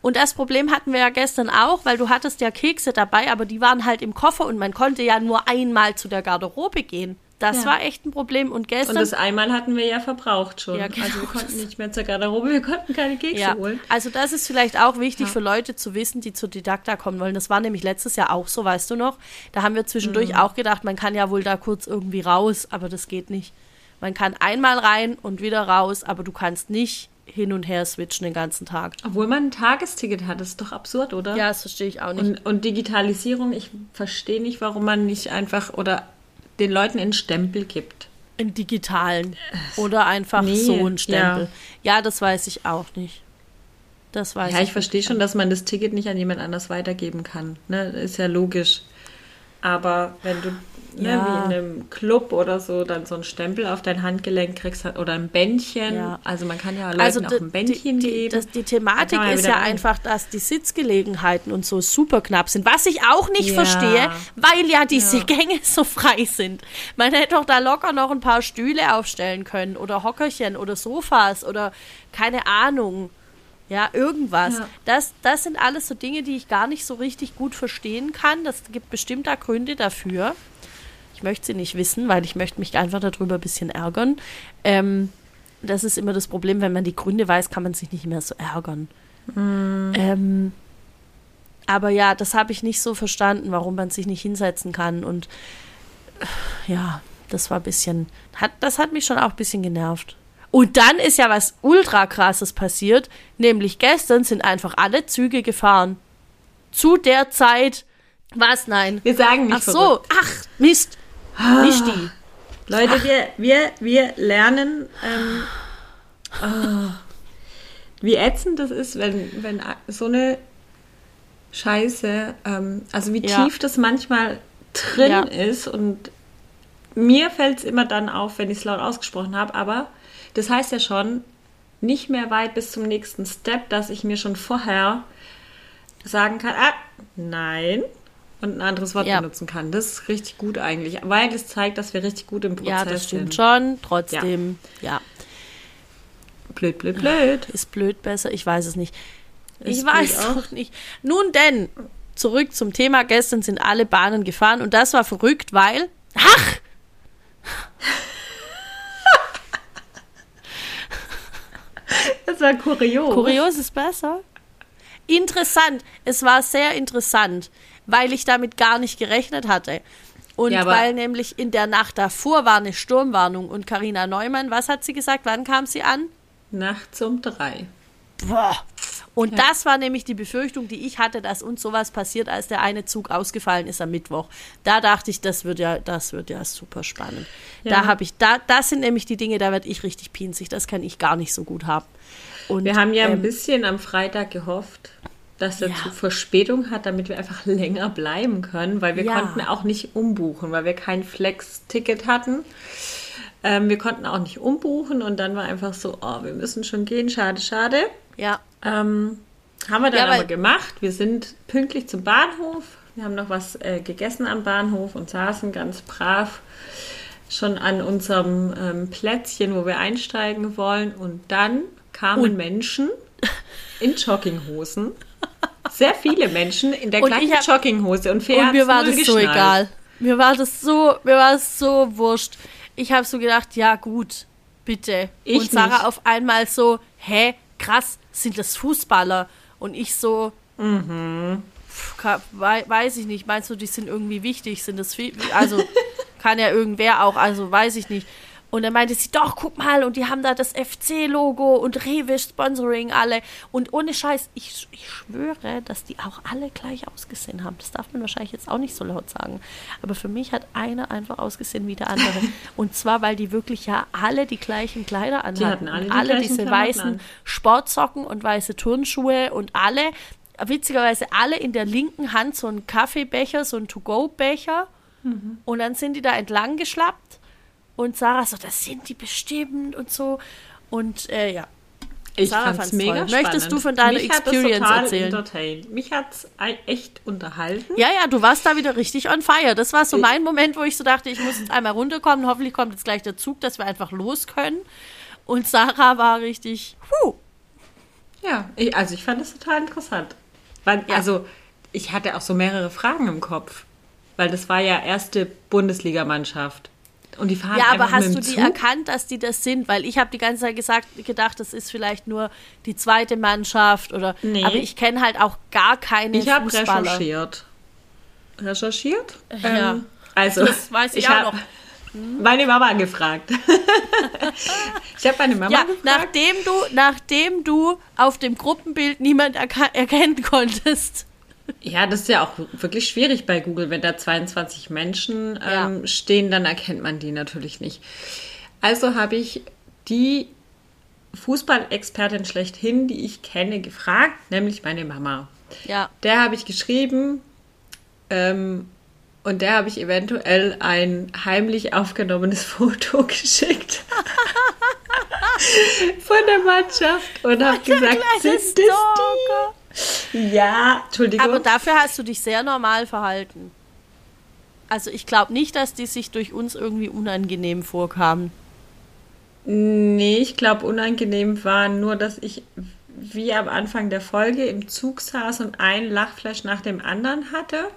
Und das Problem hatten wir ja gestern auch, weil du hattest ja Kekse dabei, aber die waren halt im Koffer und man konnte ja nur einmal zu der Garderobe gehen. Das Ja. war echt ein Problem. Und Und gestern. das einmal hatten wir ja verbraucht schon. Ja, genau. Also wir konnten nicht mehr zur Garderobe, wir konnten keine Kekse ja, holen. also das ist vielleicht auch wichtig Ja. für Leute zu wissen, die zur Didakta kommen wollen. Das war nämlich letztes Jahr auch so, weißt du noch? Da haben wir zwischendurch Mhm. auch gedacht, man kann ja wohl da kurz irgendwie raus, aber das geht nicht. Man kann einmal rein und wieder raus, aber du kannst nicht hin und her switchen den ganzen Tag. Obwohl man ein Tagesticket hat, das ist doch absurd, oder? Ja, das verstehe ich auch nicht. Und, und Digitalisierung, ich verstehe nicht, warum man nicht einfach oder den Leuten einen Stempel gibt. In digitalen. Oder einfach Nee, so ein Stempel. Ja. das weiß ich auch nicht. Das weiß Ja, ich ich verstehe schon, dass man das Ticket nicht an jemand anders weitergeben kann. Ne? Ist ja logisch. Aber wenn du ne, Ja. wie in einem Club oder so dann so einen Stempel auf dein Handgelenk kriegst oder ein Bändchen, Ja. also man kann ja Leuten Also auch ein Bändchen die, geben. das, die Thematik ist ja rein. einfach, dass die Sitzgelegenheiten und so super knapp sind. Was ich auch nicht Ja. verstehe, weil ja diese. Gänge so frei sind. Man hätte doch da locker noch ein paar Stühle aufstellen können oder Hockerchen oder Sofas oder keine Ahnung. Ja, irgendwas. Ja. Das, das sind alles so Dinge, die ich gar nicht so richtig gut verstehen kann. Das gibt bestimmt da Gründe dafür. Ich möchte sie nicht wissen, weil ich möchte mich einfach darüber ein bisschen ärgern. Ähm, das ist immer das Problem, wenn man die Gründe weiß, kann man sich nicht mehr so ärgern. Ähm, aber ja, das habe ich nicht so verstanden, warum man sich nicht hinsetzen kann. Und äh, ja, das war ein bisschen, hat, das hat mich schon auch ein bisschen genervt. Und dann ist ja was ultra krasses passiert, nämlich gestern sind einfach alle Züge gefahren. Zu der Zeit, was? Nein. Wir sagen nicht Ach so, ach, Mist. Nicht die. Leute, wir, wir, wir lernen, ähm, oh, wie ätzend das ist, wenn, wenn so eine Scheiße, ähm, also wie Ja. tief das manchmal drin Ja. ist und mir fällt es immer dann auf, wenn ich es laut ausgesprochen habe, aber das heißt ja schon nicht mehr weit bis zum nächsten Step, dass ich mir schon vorher sagen kann, ah, nein, und ein anderes Wort Ja. benutzen kann. Das ist richtig gut eigentlich, weil es zeigt, dass wir richtig gut im Prozess Ja, das stimmt sind. schon. Trotzdem, ja. Blöd, blöd, blöd. Ist blöd besser? Ich weiß es nicht. Ist ich weiß auch nicht. Nun denn, zurück zum Thema. Gestern sind alle Bahnen gefahren und das war verrückt, weil. Ach! Das war kurios. Kurios ist besser. Interessant. Es war sehr interessant, weil ich damit gar nicht gerechnet hatte. Und Ja, weil nämlich in der Nacht davor war eine Sturmwarnung und Karina Neumann, was hat sie gesagt? Wann kam sie an? Nachts um drei. Boah. Und das war nämlich die Befürchtung, die ich hatte, dass uns sowas passiert, als der eine Zug ausgefallen ist am Mittwoch. Da dachte ich, das wird ja, das wird ja super spannend. Ja. Da habe ich, da, das sind nämlich die Dinge, da werde ich richtig pinzig. Das kann ich gar nicht so gut haben. Und, Wir haben ja ein ähm, bisschen am Freitag gehofft, dass der Ja. Zug Verspätung hat, damit wir einfach länger bleiben können, weil wir Ja. konnten auch nicht umbuchen, weil wir kein Flex-Ticket hatten. Ähm, wir konnten auch nicht umbuchen und dann war einfach so, oh, wir müssen schon gehen, schade, schade. ja, Ähm, haben wir dann Ja, aber gemacht. Wir sind pünktlich zum Bahnhof. Wir haben noch was äh, gegessen am Bahnhof und saßen ganz brav schon an unserem ähm, Plätzchen, wo wir einsteigen wollen. Und dann kamen Und- Menschen in Jogginghosen. Sehr viele Menschen in der Und gleichen ich hab- Jogginghose. Und, Fee und mir war das so geschnallt. egal. Mir war das so, mir war es so wurscht. Ich habe so gedacht, ja gut, bitte. Ich und Sarah nicht. auf einmal so, hä, krass, sind das Fußballer? Und ich so, pf, ka- wei- weiß ich nicht. Meinst du, die sind irgendwie wichtig? Sind das viel? Also kann ja irgendwer auch, also weiß ich nicht. Und dann meinte sie, doch, guck mal, und die haben da das FC-Logo und Rewe Sponsoring alle. Und ohne Scheiß, ich, ich schwöre, dass die auch alle gleich ausgesehen haben. Das darf man wahrscheinlich jetzt auch nicht so laut sagen. Aber für mich hat einer einfach ausgesehen wie der andere. und zwar, weil die wirklich ja alle die gleichen Kleider anhatten. hatten alle die alle diese Klamotten weißen an. Sportsocken und weiße Turnschuhe und alle, witzigerweise alle in der linken Hand so einen Kaffeebecher, so einen To-Go-Becher. Mhm. Und dann sind die da entlang geschlappt. Und Sarah so, das sind die bestimmt und so. Und äh, ja, Ich Sarah fand's mega toll. spannend. Möchtest du von deiner Mich hat das Experience total erzählen? Mich hat's echt unterhalten. ja, ja, du warst da wieder richtig on fire. Das war so mein Moment, wo ich so dachte, ich muss jetzt einmal runterkommen. Hoffentlich kommt jetzt gleich der Zug, dass wir einfach los können. Und Sarah war richtig, huh, Ja, ich, also ich fand das total interessant. Weil, Ja. Also ich hatte auch so mehrere Fragen im Kopf. Weil das war ja erste Bundesligamannschaft. Und die fahren Ja, aber hast mit du die Zug. erkannt, dass die das sind? Weil ich habe die ganze Zeit gesagt, gedacht, das ist vielleicht nur die zweite Mannschaft oder. Nee. Aber ich kenne halt auch gar keine Ich habe recherchiert. Recherchiert? Ja. Ähm, also, Das weiß ich auch hab noch. Meine Mama gefragt. ich habe meine Mama Ja, gefragt. nachdem du, nachdem du auf dem Gruppenbild niemand erkennen konntest. Ja, das ist ja auch wirklich schwierig bei Google. Wenn da 22 Menschen Ja. ähm, stehen, dann erkennt man die natürlich nicht. Also habe ich die Fußballexpertin schlechthin, die ich kenne, gefragt, nämlich meine Mama. Ja. Der habe ich geschrieben ähm, und der habe ich eventuell ein heimlich aufgenommenes Foto geschickt von der Mannschaft und habe gesagt, sind das die? Ja, Entschuldigung. Aber dafür hast du dich sehr normal verhalten. Also ich glaube nicht, dass die sich durch uns irgendwie unangenehm vorkamen. Nee, ich glaube, unangenehm war nur, dass ich wie am Anfang der Folge im Zug saß und ein Lachfleisch nach dem anderen hatte.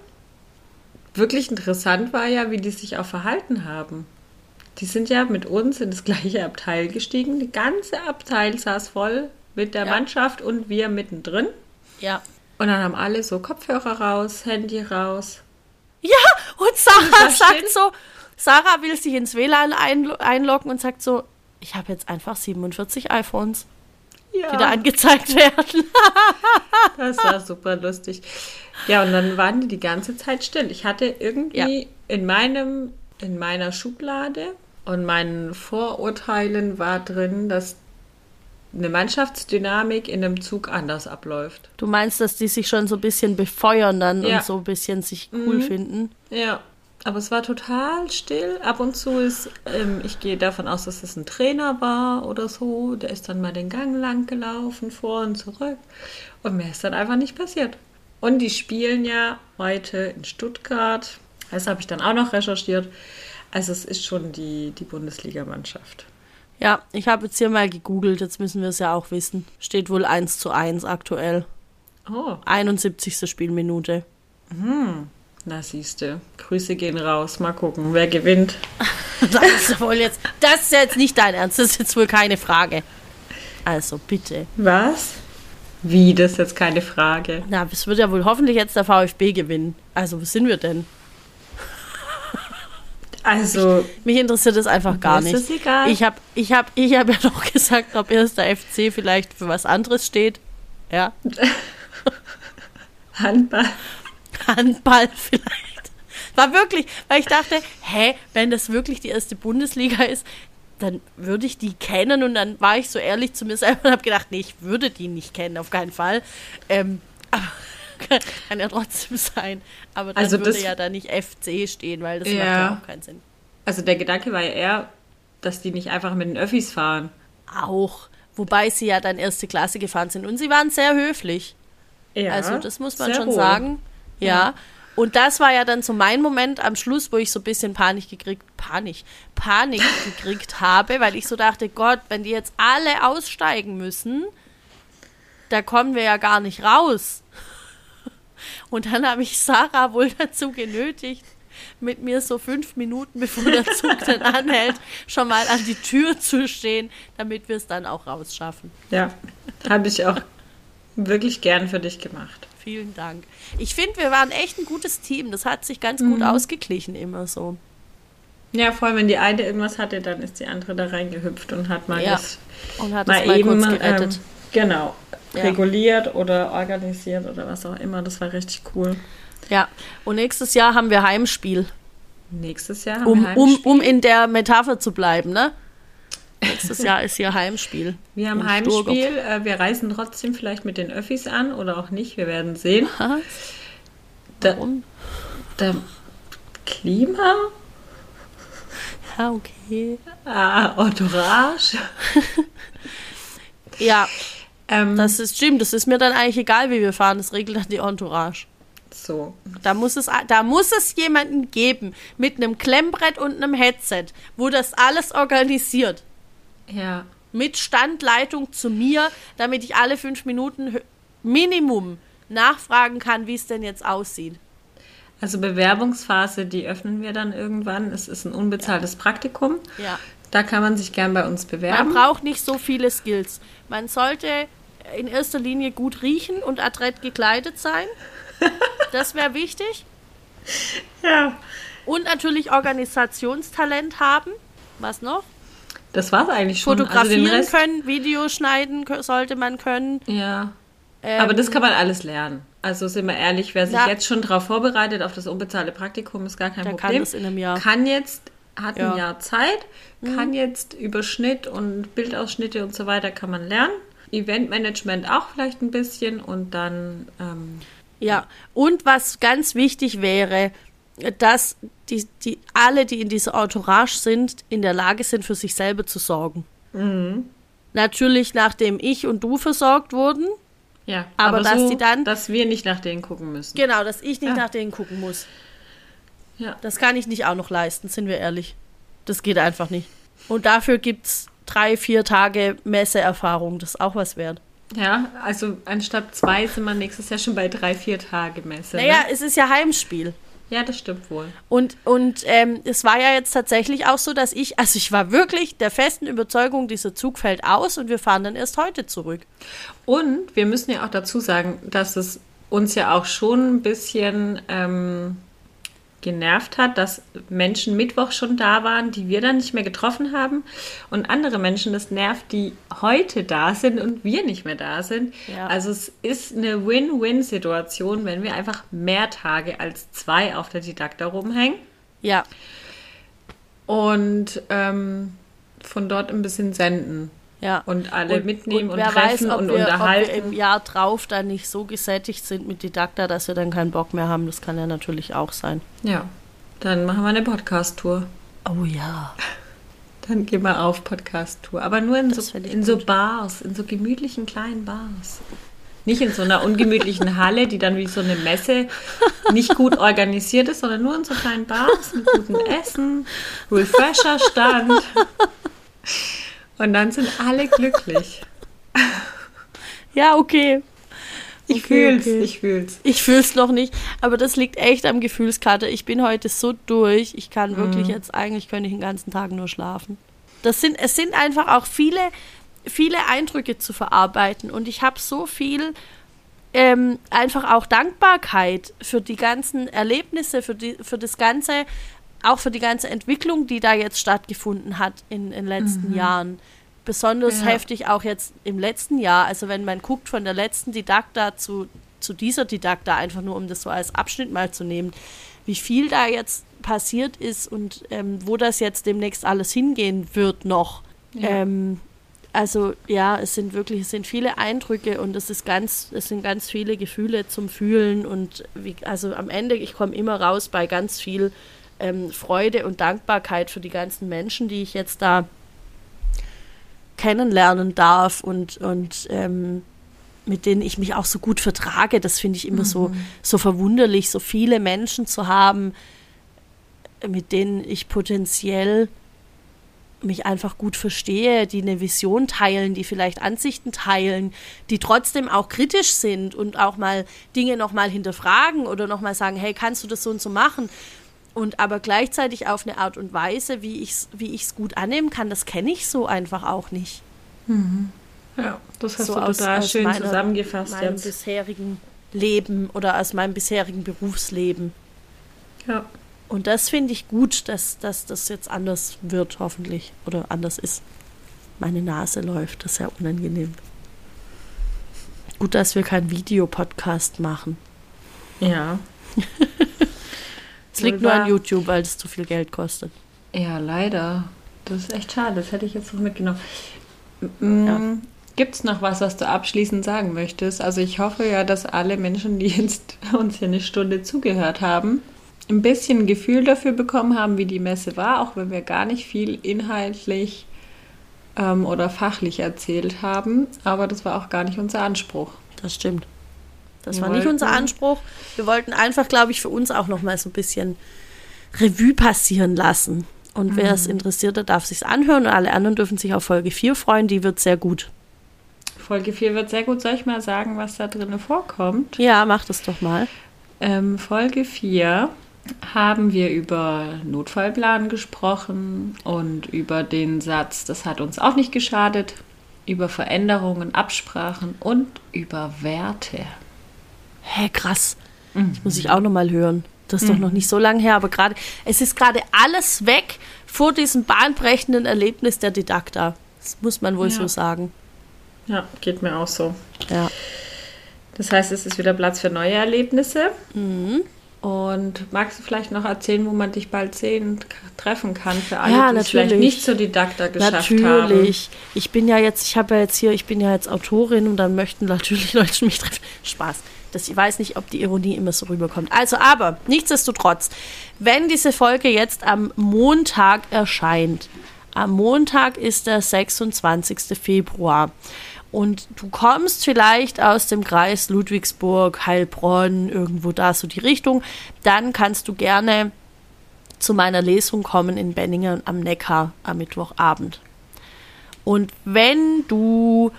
Wirklich interessant war ja, wie die sich auch verhalten haben. Die sind ja mit uns in das gleiche Abteil gestiegen. Die ganze Abteil saß voll mit der Ja. Mannschaft und wir mittendrin. Ja. Und dann haben alle so Kopfhörer raus, Handy raus. Ja, und Sarah sagt so, Sarah will sich ins WLAN einlo- einloggen und sagt so, ich habe jetzt einfach 47 iPhones, Ja. die da angezeigt werden. Das war super lustig. Ja, und dann waren die die ganze Zeit still. Ich hatte irgendwie Ja. in meinem, in meiner Schublade Und meinen Vorurteilen war drin, dass eine Mannschaftsdynamik in einem Zug anders abläuft. Du meinst, dass die sich schon so ein bisschen befeuern dann Ja. und so ein bisschen sich cool finden? Ja, aber es war total still. Ab und zu ist, ähm, ich gehe davon aus, dass es ein Trainer war oder so. Der ist dann mal den Gang lang gelaufen, vor und zurück. Und mehr ist dann einfach nicht passiert. Und die spielen ja heute in Stuttgart. Das habe ich dann auch noch recherchiert. Also es ist schon die, die Bundesligamannschaft. Ja, ich habe jetzt hier mal gegoogelt, jetzt müssen wir es ja auch wissen. Steht wohl 1 zu 1 aktuell. Oh, 71. Spielminute. na siehste. Grüße gehen raus. Mal gucken, wer gewinnt. Das ist wohl jetzt, das ist jetzt nicht dein Ernst, das ist jetzt wohl keine Frage. Also bitte. Was? Wie, das ist jetzt keine Frage. Na, es wird ja wohl hoffentlich jetzt der VfB gewinnen. Also, wo sind wir denn? Also, Mich interessiert das einfach gar nicht. ist egal. Ich habe ich hab, ich hab ja noch gesagt, ob erster FC vielleicht für was anderes steht. Ja, Handball. Handball vielleicht. War wirklich, weil ich dachte, hä, wenn das wirklich die erste Bundesliga ist, dann würde ich die kennen und dann war ich so ehrlich zu mir selber und habe gedacht, nee, ich würde die nicht kennen, auf keinen Fall. Ähm, kann ja trotzdem sein. Aber dann Also würde ja da nicht FC stehen, weil das macht Ja. ja auch keinen Sinn. Also der Gedanke war ja eher, dass die nicht einfach mit den Öffis fahren. Auch. Wobei sie ja dann erste Klasse gefahren sind. Und sie waren sehr höflich. Ja, Also das muss man schon wohl. sagen. Ja. Und das war ja dann so mein Moment am Schluss, wo ich so ein bisschen Panik gekriegt, Panik, Panik gekriegt habe, weil ich so dachte, Gott, wenn die jetzt alle aussteigen müssen, da kommen wir ja gar nicht raus. Und dann habe ich Sarah wohl dazu genötigt, mit mir so fünf Minuten, bevor der Zug dann anhält, schon mal an die Tür zu stehen, damit wir es dann auch rausschaffen. Ja, habe ich auch wirklich gern für dich gemacht. Vielen Dank. Ich finde, wir waren echt ein gutes Team. Das hat sich ganz gut Mhm. ausgeglichen immer so. Ja, vor allem wenn die eine irgendwas hatte, dann ist die andere da reingehüpft und hat mal Ja. das Und hat mal es mal eben kurz gerettet. ähm, genau Ja. reguliert oder organisiert oder was auch immer. Das war richtig cool. ja. Und nächstes Jahr haben wir Heimspiel. Nächstes Jahr haben Um, wir um, Heimspiel. um in der Metapher zu bleiben, ne? Nächstes Jahr ist hier Heimspiel. wir haben Heimspiel. Äh, wir reisen trotzdem vielleicht mit den Öffis an oder auch nicht. Wir werden sehen. Was? Da, Warum? da, Klima? Ja, okay. Ah, Entourage. Ja, Ähm, das ist stimmt. Das ist mir dann eigentlich egal, wie wir fahren. Das regelt dann die Entourage. so. Da muss, es, da muss es jemanden geben mit einem Klemmbrett und einem Headset, wo das alles organisiert. Ja. mit Standleitung zu mir, damit ich alle fünf Minuten Minimum nachfragen kann, wie es denn jetzt aussieht. Also Bewerbungsphase, die öffnen wir dann irgendwann. Es ist ein unbezahltes Praktikum. Ja. Da kann man sich gern bei uns Man bewerben. braucht nicht so viele Skills. Man sollte in erster Linie gut riechen und adrett gekleidet sein. Das wäre wichtig. Ja. Und natürlich Organisationstalent haben. Was noch? Das war's eigentlich schon. Fotografieren also den Rest, können, Videos schneiden sollte man können. Ja. Ähm, Aber das kann man alles lernen. Also sind wir ehrlich, wer sich Ja. jetzt schon darauf vorbereitet auf das unbezahlte Praktikum, ist gar kein Der kann Problem. das in einem Jahr. Kann jetzt, hat Ja. Mhm. ein Jahr Zeit, kann jetzt über Schnitt und Bildausschnitte und so weiter kann man lernen. Eventmanagement auch vielleicht ein bisschen und dann ähm, Ja, und was ganz wichtig wäre, dass die, die alle, die in dieser Entourage sind, in der Lage sind, für sich selber zu sorgen. Natürlich, nachdem ich und du versorgt wurden. ja, Aber dass so, die dann- dass wir nicht nach denen gucken müssen. Genau, dass ich nicht Ja. nach denen gucken muss. Ja. Das kann ich nicht auch noch leisten, sind wir ehrlich. Das geht einfach nicht. Und dafür gibt es drei, vier Tage Messeerfahrung. Das ist auch was wert. Ja, also anstatt zwei sind wir nächstes Jahr schon bei drei, vier Tage Messe. Naja, Ne? es ist ja Heimspiel. Ja, das stimmt wohl. Und, und ähm, es war ja jetzt tatsächlich auch so, dass ich, also ich war wirklich der festen Überzeugung, dieser Zug fällt aus und wir fahren dann erst heute zurück. Und wir müssen ja auch dazu sagen, dass es uns ja auch schon ein bisschen ähm, genervt hat, dass Menschen Mittwoch schon da waren, die wir dann nicht mehr getroffen haben. Und andere Menschen das nervt, die heute da sind und wir nicht mehr da sind. Ja. Also es ist eine Win-Win-Situation, wenn wir einfach mehr Tage als zwei auf der Didakta rumhängen. Ja, und ähm, von dort ein bisschen senden. Ja. Und alle mitnehmen und, wer treffen weiß, ob und wir, unterhalten. Ob wir im Jahr drauf dann nicht so gesättigt sind mit Didakta, dass wir dann keinen Bock mehr haben. Das kann ja natürlich auch sein. ja, dann machen wir eine Podcast-Tour. Oh ja. Dann gehen wir auf Podcast-Tour. Aber nur in, Das so, in so. Bars, in so gemütlichen kleinen Bars. Nicht in so einer ungemütlichen Halle, die dann wie so eine Messe nicht gut organisiert ist, sondern nur in so kleinen Bars mit gutem Essen, Refresher-Stand. Und dann sind alle glücklich. Ja, okay. Ich Okay, fühl's, okay. ich fühl's. Ich fühl's noch nicht, aber das liegt echt am Gefühlskater. Ich bin heute so durch. Ich kann wirklich jetzt eigentlich könnte ich den ganzen Tag nur schlafen. Das sind es sind einfach auch viele viele Eindrücke zu verarbeiten und ich habe so viel ähm, einfach auch Dankbarkeit für die ganzen Erlebnisse, für die für das ganze auch für die ganze Entwicklung, die da jetzt stattgefunden hat in den letzten Jahren. Besonders Ja. heftig auch jetzt im letzten Jahr. Also wenn man guckt von der letzten Didakta zu, zu dieser Didakta, einfach nur um das so als Abschnitt mal zu nehmen, wie viel da jetzt passiert ist und ähm, wo das jetzt demnächst alles hingehen wird noch. Ja. Ähm, also ja, es sind wirklich, es sind viele Eindrücke und es ist ganz, es sind ganz viele Gefühle zum Fühlen und wie, also am Ende, ich komme immer raus bei ganz viel ähm, Freude und Dankbarkeit für die ganzen Menschen, die ich jetzt da kennenlernen darf und, und ähm, mit denen ich mich auch so gut vertrage. Das finde ich immer so, so verwunderlich, so viele Menschen zu haben, mit denen ich potenziell mich einfach gut verstehe, die eine Vision teilen, die vielleicht Ansichten teilen, die trotzdem auch kritisch sind und auch mal Dinge nochmal hinterfragen oder nochmal sagen, hey, kannst du das so und so machen? Und aber gleichzeitig auf eine Art und Weise, wie ich es wie ich's gut annehmen kann, das kenne ich so einfach auch nicht. Ja, das hast so du aus- total aus schön meiner- zusammengefasst meinem jetzt. bisherigen Leben oder aus meinem bisherigen Berufsleben. Ja. Und das finde ich gut, dass, dass das jetzt anders wird, hoffentlich. Oder anders ist. Meine Nase läuft, das ist ja unangenehm. Gut, dass wir keinen Videopodcast machen. Ja. Es liegt nur an. YouTube, weil es zu viel Geld kostet. Ja, leider. Das ist echt schade. Das hätte ich jetzt noch mitgenommen. Mm, Ja. Gibt es noch was, was du abschließend sagen möchtest? Also ich hoffe ja, dass alle Menschen, die jetzt uns hier eine Stunde zugehört haben, ein bisschen ein Gefühl dafür bekommen haben, wie die Messe war, auch wenn wir gar nicht viel inhaltlich ähm, oder fachlich erzählt haben. Aber das war auch gar nicht unser Anspruch. Das stimmt. Das Wir war nicht unser wollten- Anspruch. Wir wollten einfach, glaube ich, für uns auch noch mal so ein bisschen Revue passieren lassen. Und wer Mhm. es interessiert, der darf sich's anhören und alle anderen dürfen sich auf Folge 4 freuen. Die wird sehr gut. Folge 4 wird sehr gut. Soll ich mal sagen, was da drin vorkommt? Ja, mach das doch mal. Ähm, Folge 4 haben wir über Notfallplan gesprochen und über den Satz, das hat uns auch nicht geschadet, über Veränderungen, Absprachen und über Werte. Hä, krass. Das muss ich auch noch mal hören. Das ist doch noch nicht so lange her, aber gerade, es ist gerade alles weg vor diesem bahnbrechenden Erlebnis der Didakta. Das muss man wohl Ja. so sagen. Ja, geht mir auch so. Ja. Das heißt, es ist wieder Platz für neue Erlebnisse. Und magst du vielleicht noch erzählen, wo man dich bald sehen, k- treffen kann für alle, Ja, die es vielleicht natürlich. nicht zur Didakta geschafft haben? Natürlich. Ich bin ja jetzt, ich habe ja jetzt hier, ich bin ja jetzt Autorin und dann möchten natürlich Leute mich treffen. Spaß. Das, ich weiß nicht, ob die Ironie immer so rüberkommt. Also, aber nichtsdestotrotz, wenn diese Folge jetzt am Montag erscheint, am Montag ist der 26. Februar. Und du kommst vielleicht aus dem Kreis Ludwigsburg, Heilbronn, irgendwo da so die Richtung, dann kannst du gerne zu meiner Lesung kommen in Benningen am Neckar am Mittwochabend. Und wenn du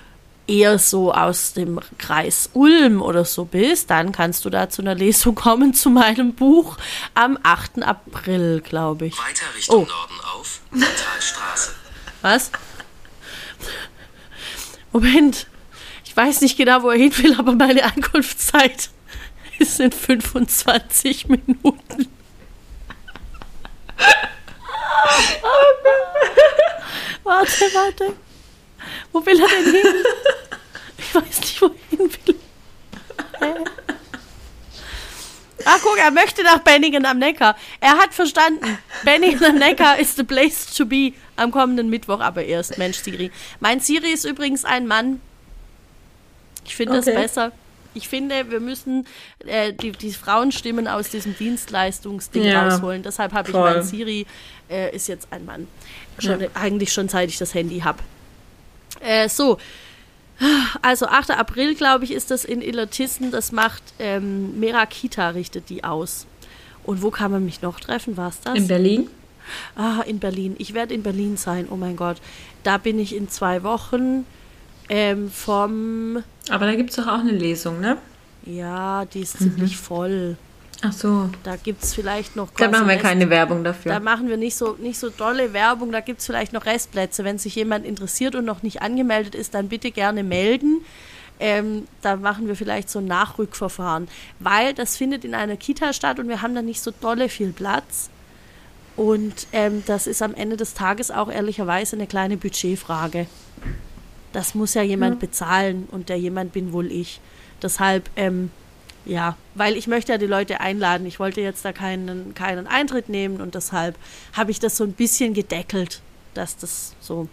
eher so aus dem Kreis Ulm oder so bist, dann kannst du da zu einer Lesung kommen zu meinem Buch am 8. April, glaube ich. Weiter Richtung Oh. Norden auf, Talstraße. Was? Moment. Ich weiß nicht genau, wo er hin will, aber meine Ankunftszeit ist in 25 Minuten. warte, warte. Wo will er denn hin? Ich weiß nicht, wo er hin will. Hä? Ach, guck, er möchte nach Benningen am Neckar. Er hat verstanden. Benny am Neckar ist the place to be. Am kommenden Mittwoch aber erst. Mensch, Siri. Mein Siri ist übrigens ein Mann. Ich finde Okay. das besser. Ich finde, wir müssen äh, die, die Frauenstimmen aus diesem Dienstleistungsding Ja, rausholen. Deshalb habe ich mein Siri äh, ist jetzt ein Mann. Schon, Eigentlich schon seit ich das Handy habe. Äh, so. Also 8. April, glaube ich, ist das in Illertissen. Das macht ähm, Merakita, richtet die aus. Und wo kann man mich noch treffen? War es das? In Berlin? Ah, in Berlin. Ich werde in Berlin sein. Oh mein Gott. Da bin ich in zwei Wochen ähm, vom. Aber da gibt es doch auch eine Lesung, ne? Ja, die ist Mhm. ziemlich voll. Ach so. Da gibt es vielleicht noch. Da machen wir Rest- keine Werbung Da dafür. machen wir nicht so, nicht so dolle Werbung, da gibt es vielleicht noch Restplätze. Wenn sich jemand interessiert und noch nicht angemeldet ist, dann bitte gerne melden. Ähm, da machen wir vielleicht so ein Nachrückverfahren, weil das findet in einer Kita statt und wir haben da nicht so dolle viel Platz. Und ähm, das ist am Ende des Tages auch ehrlicherweise eine kleine Budgetfrage. Das muss ja jemand bezahlen und der jemand bin wohl ich. Deshalb, ähm, ja, weil ich möchte ja die Leute einladen. Ich wollte jetzt da keinen, keinen Eintritt nehmen und deshalb habe ich das so ein bisschen gedeckelt, dass das so.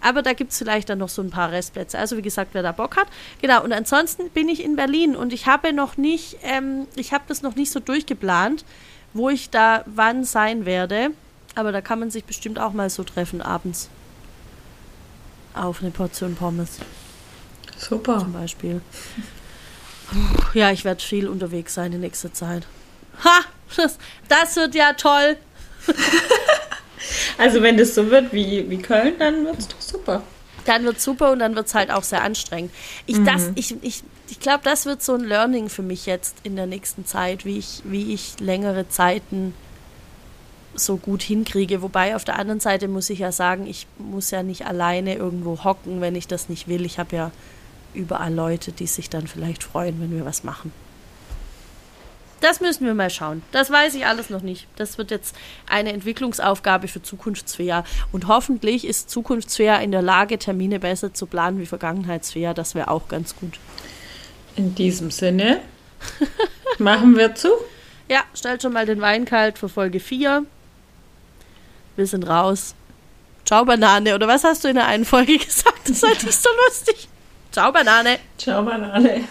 Aber da gibt es vielleicht dann noch so ein paar Restplätze. Also wie gesagt, wer da Bock hat. Genau, und ansonsten bin ich in Berlin und ich habe noch nicht, ähm, ich habe das noch nicht so durchgeplant, wo ich da wann sein werde. Aber da kann man sich bestimmt auch mal so treffen abends. Auf eine Portion Pommes Super. zum Beispiel. Ja, ich werde viel unterwegs sein in nächster Zeit. Ha! Das, das wird ja toll. Also wenn das so wird wie, wie Köln, dann wird es doch super. Dann wird super und dann wird es halt auch sehr anstrengend. Ich, das, ich, ich, ich glaube, das wird so ein Learning für mich jetzt in der nächsten Zeit, wie ich, wie ich längere Zeiten so gut hinkriege. Wobei auf der anderen Seite muss ich ja sagen, ich muss ja nicht alleine irgendwo hocken, wenn ich das nicht will. Ich habe ja überall Leute, die sich dann vielleicht freuen, wenn wir was machen. Das müssen wir mal schauen. Das weiß ich alles noch nicht. Das wird jetzt eine Entwicklungsaufgabe für Zukunftsfair. Und hoffentlich ist Zukunftsfair in der Lage, Termine besser zu planen wie Vergangenheitsfair. Das wäre auch ganz gut. In diesem Sinne machen wir zu. Ja, stellt schon mal den Wein kalt für Folge 4. Wir sind raus. Ciao, Banane. Oder was hast du in der einen Folge gesagt? Das nicht so lustig. Ciao, Banane. Ciao, Banane.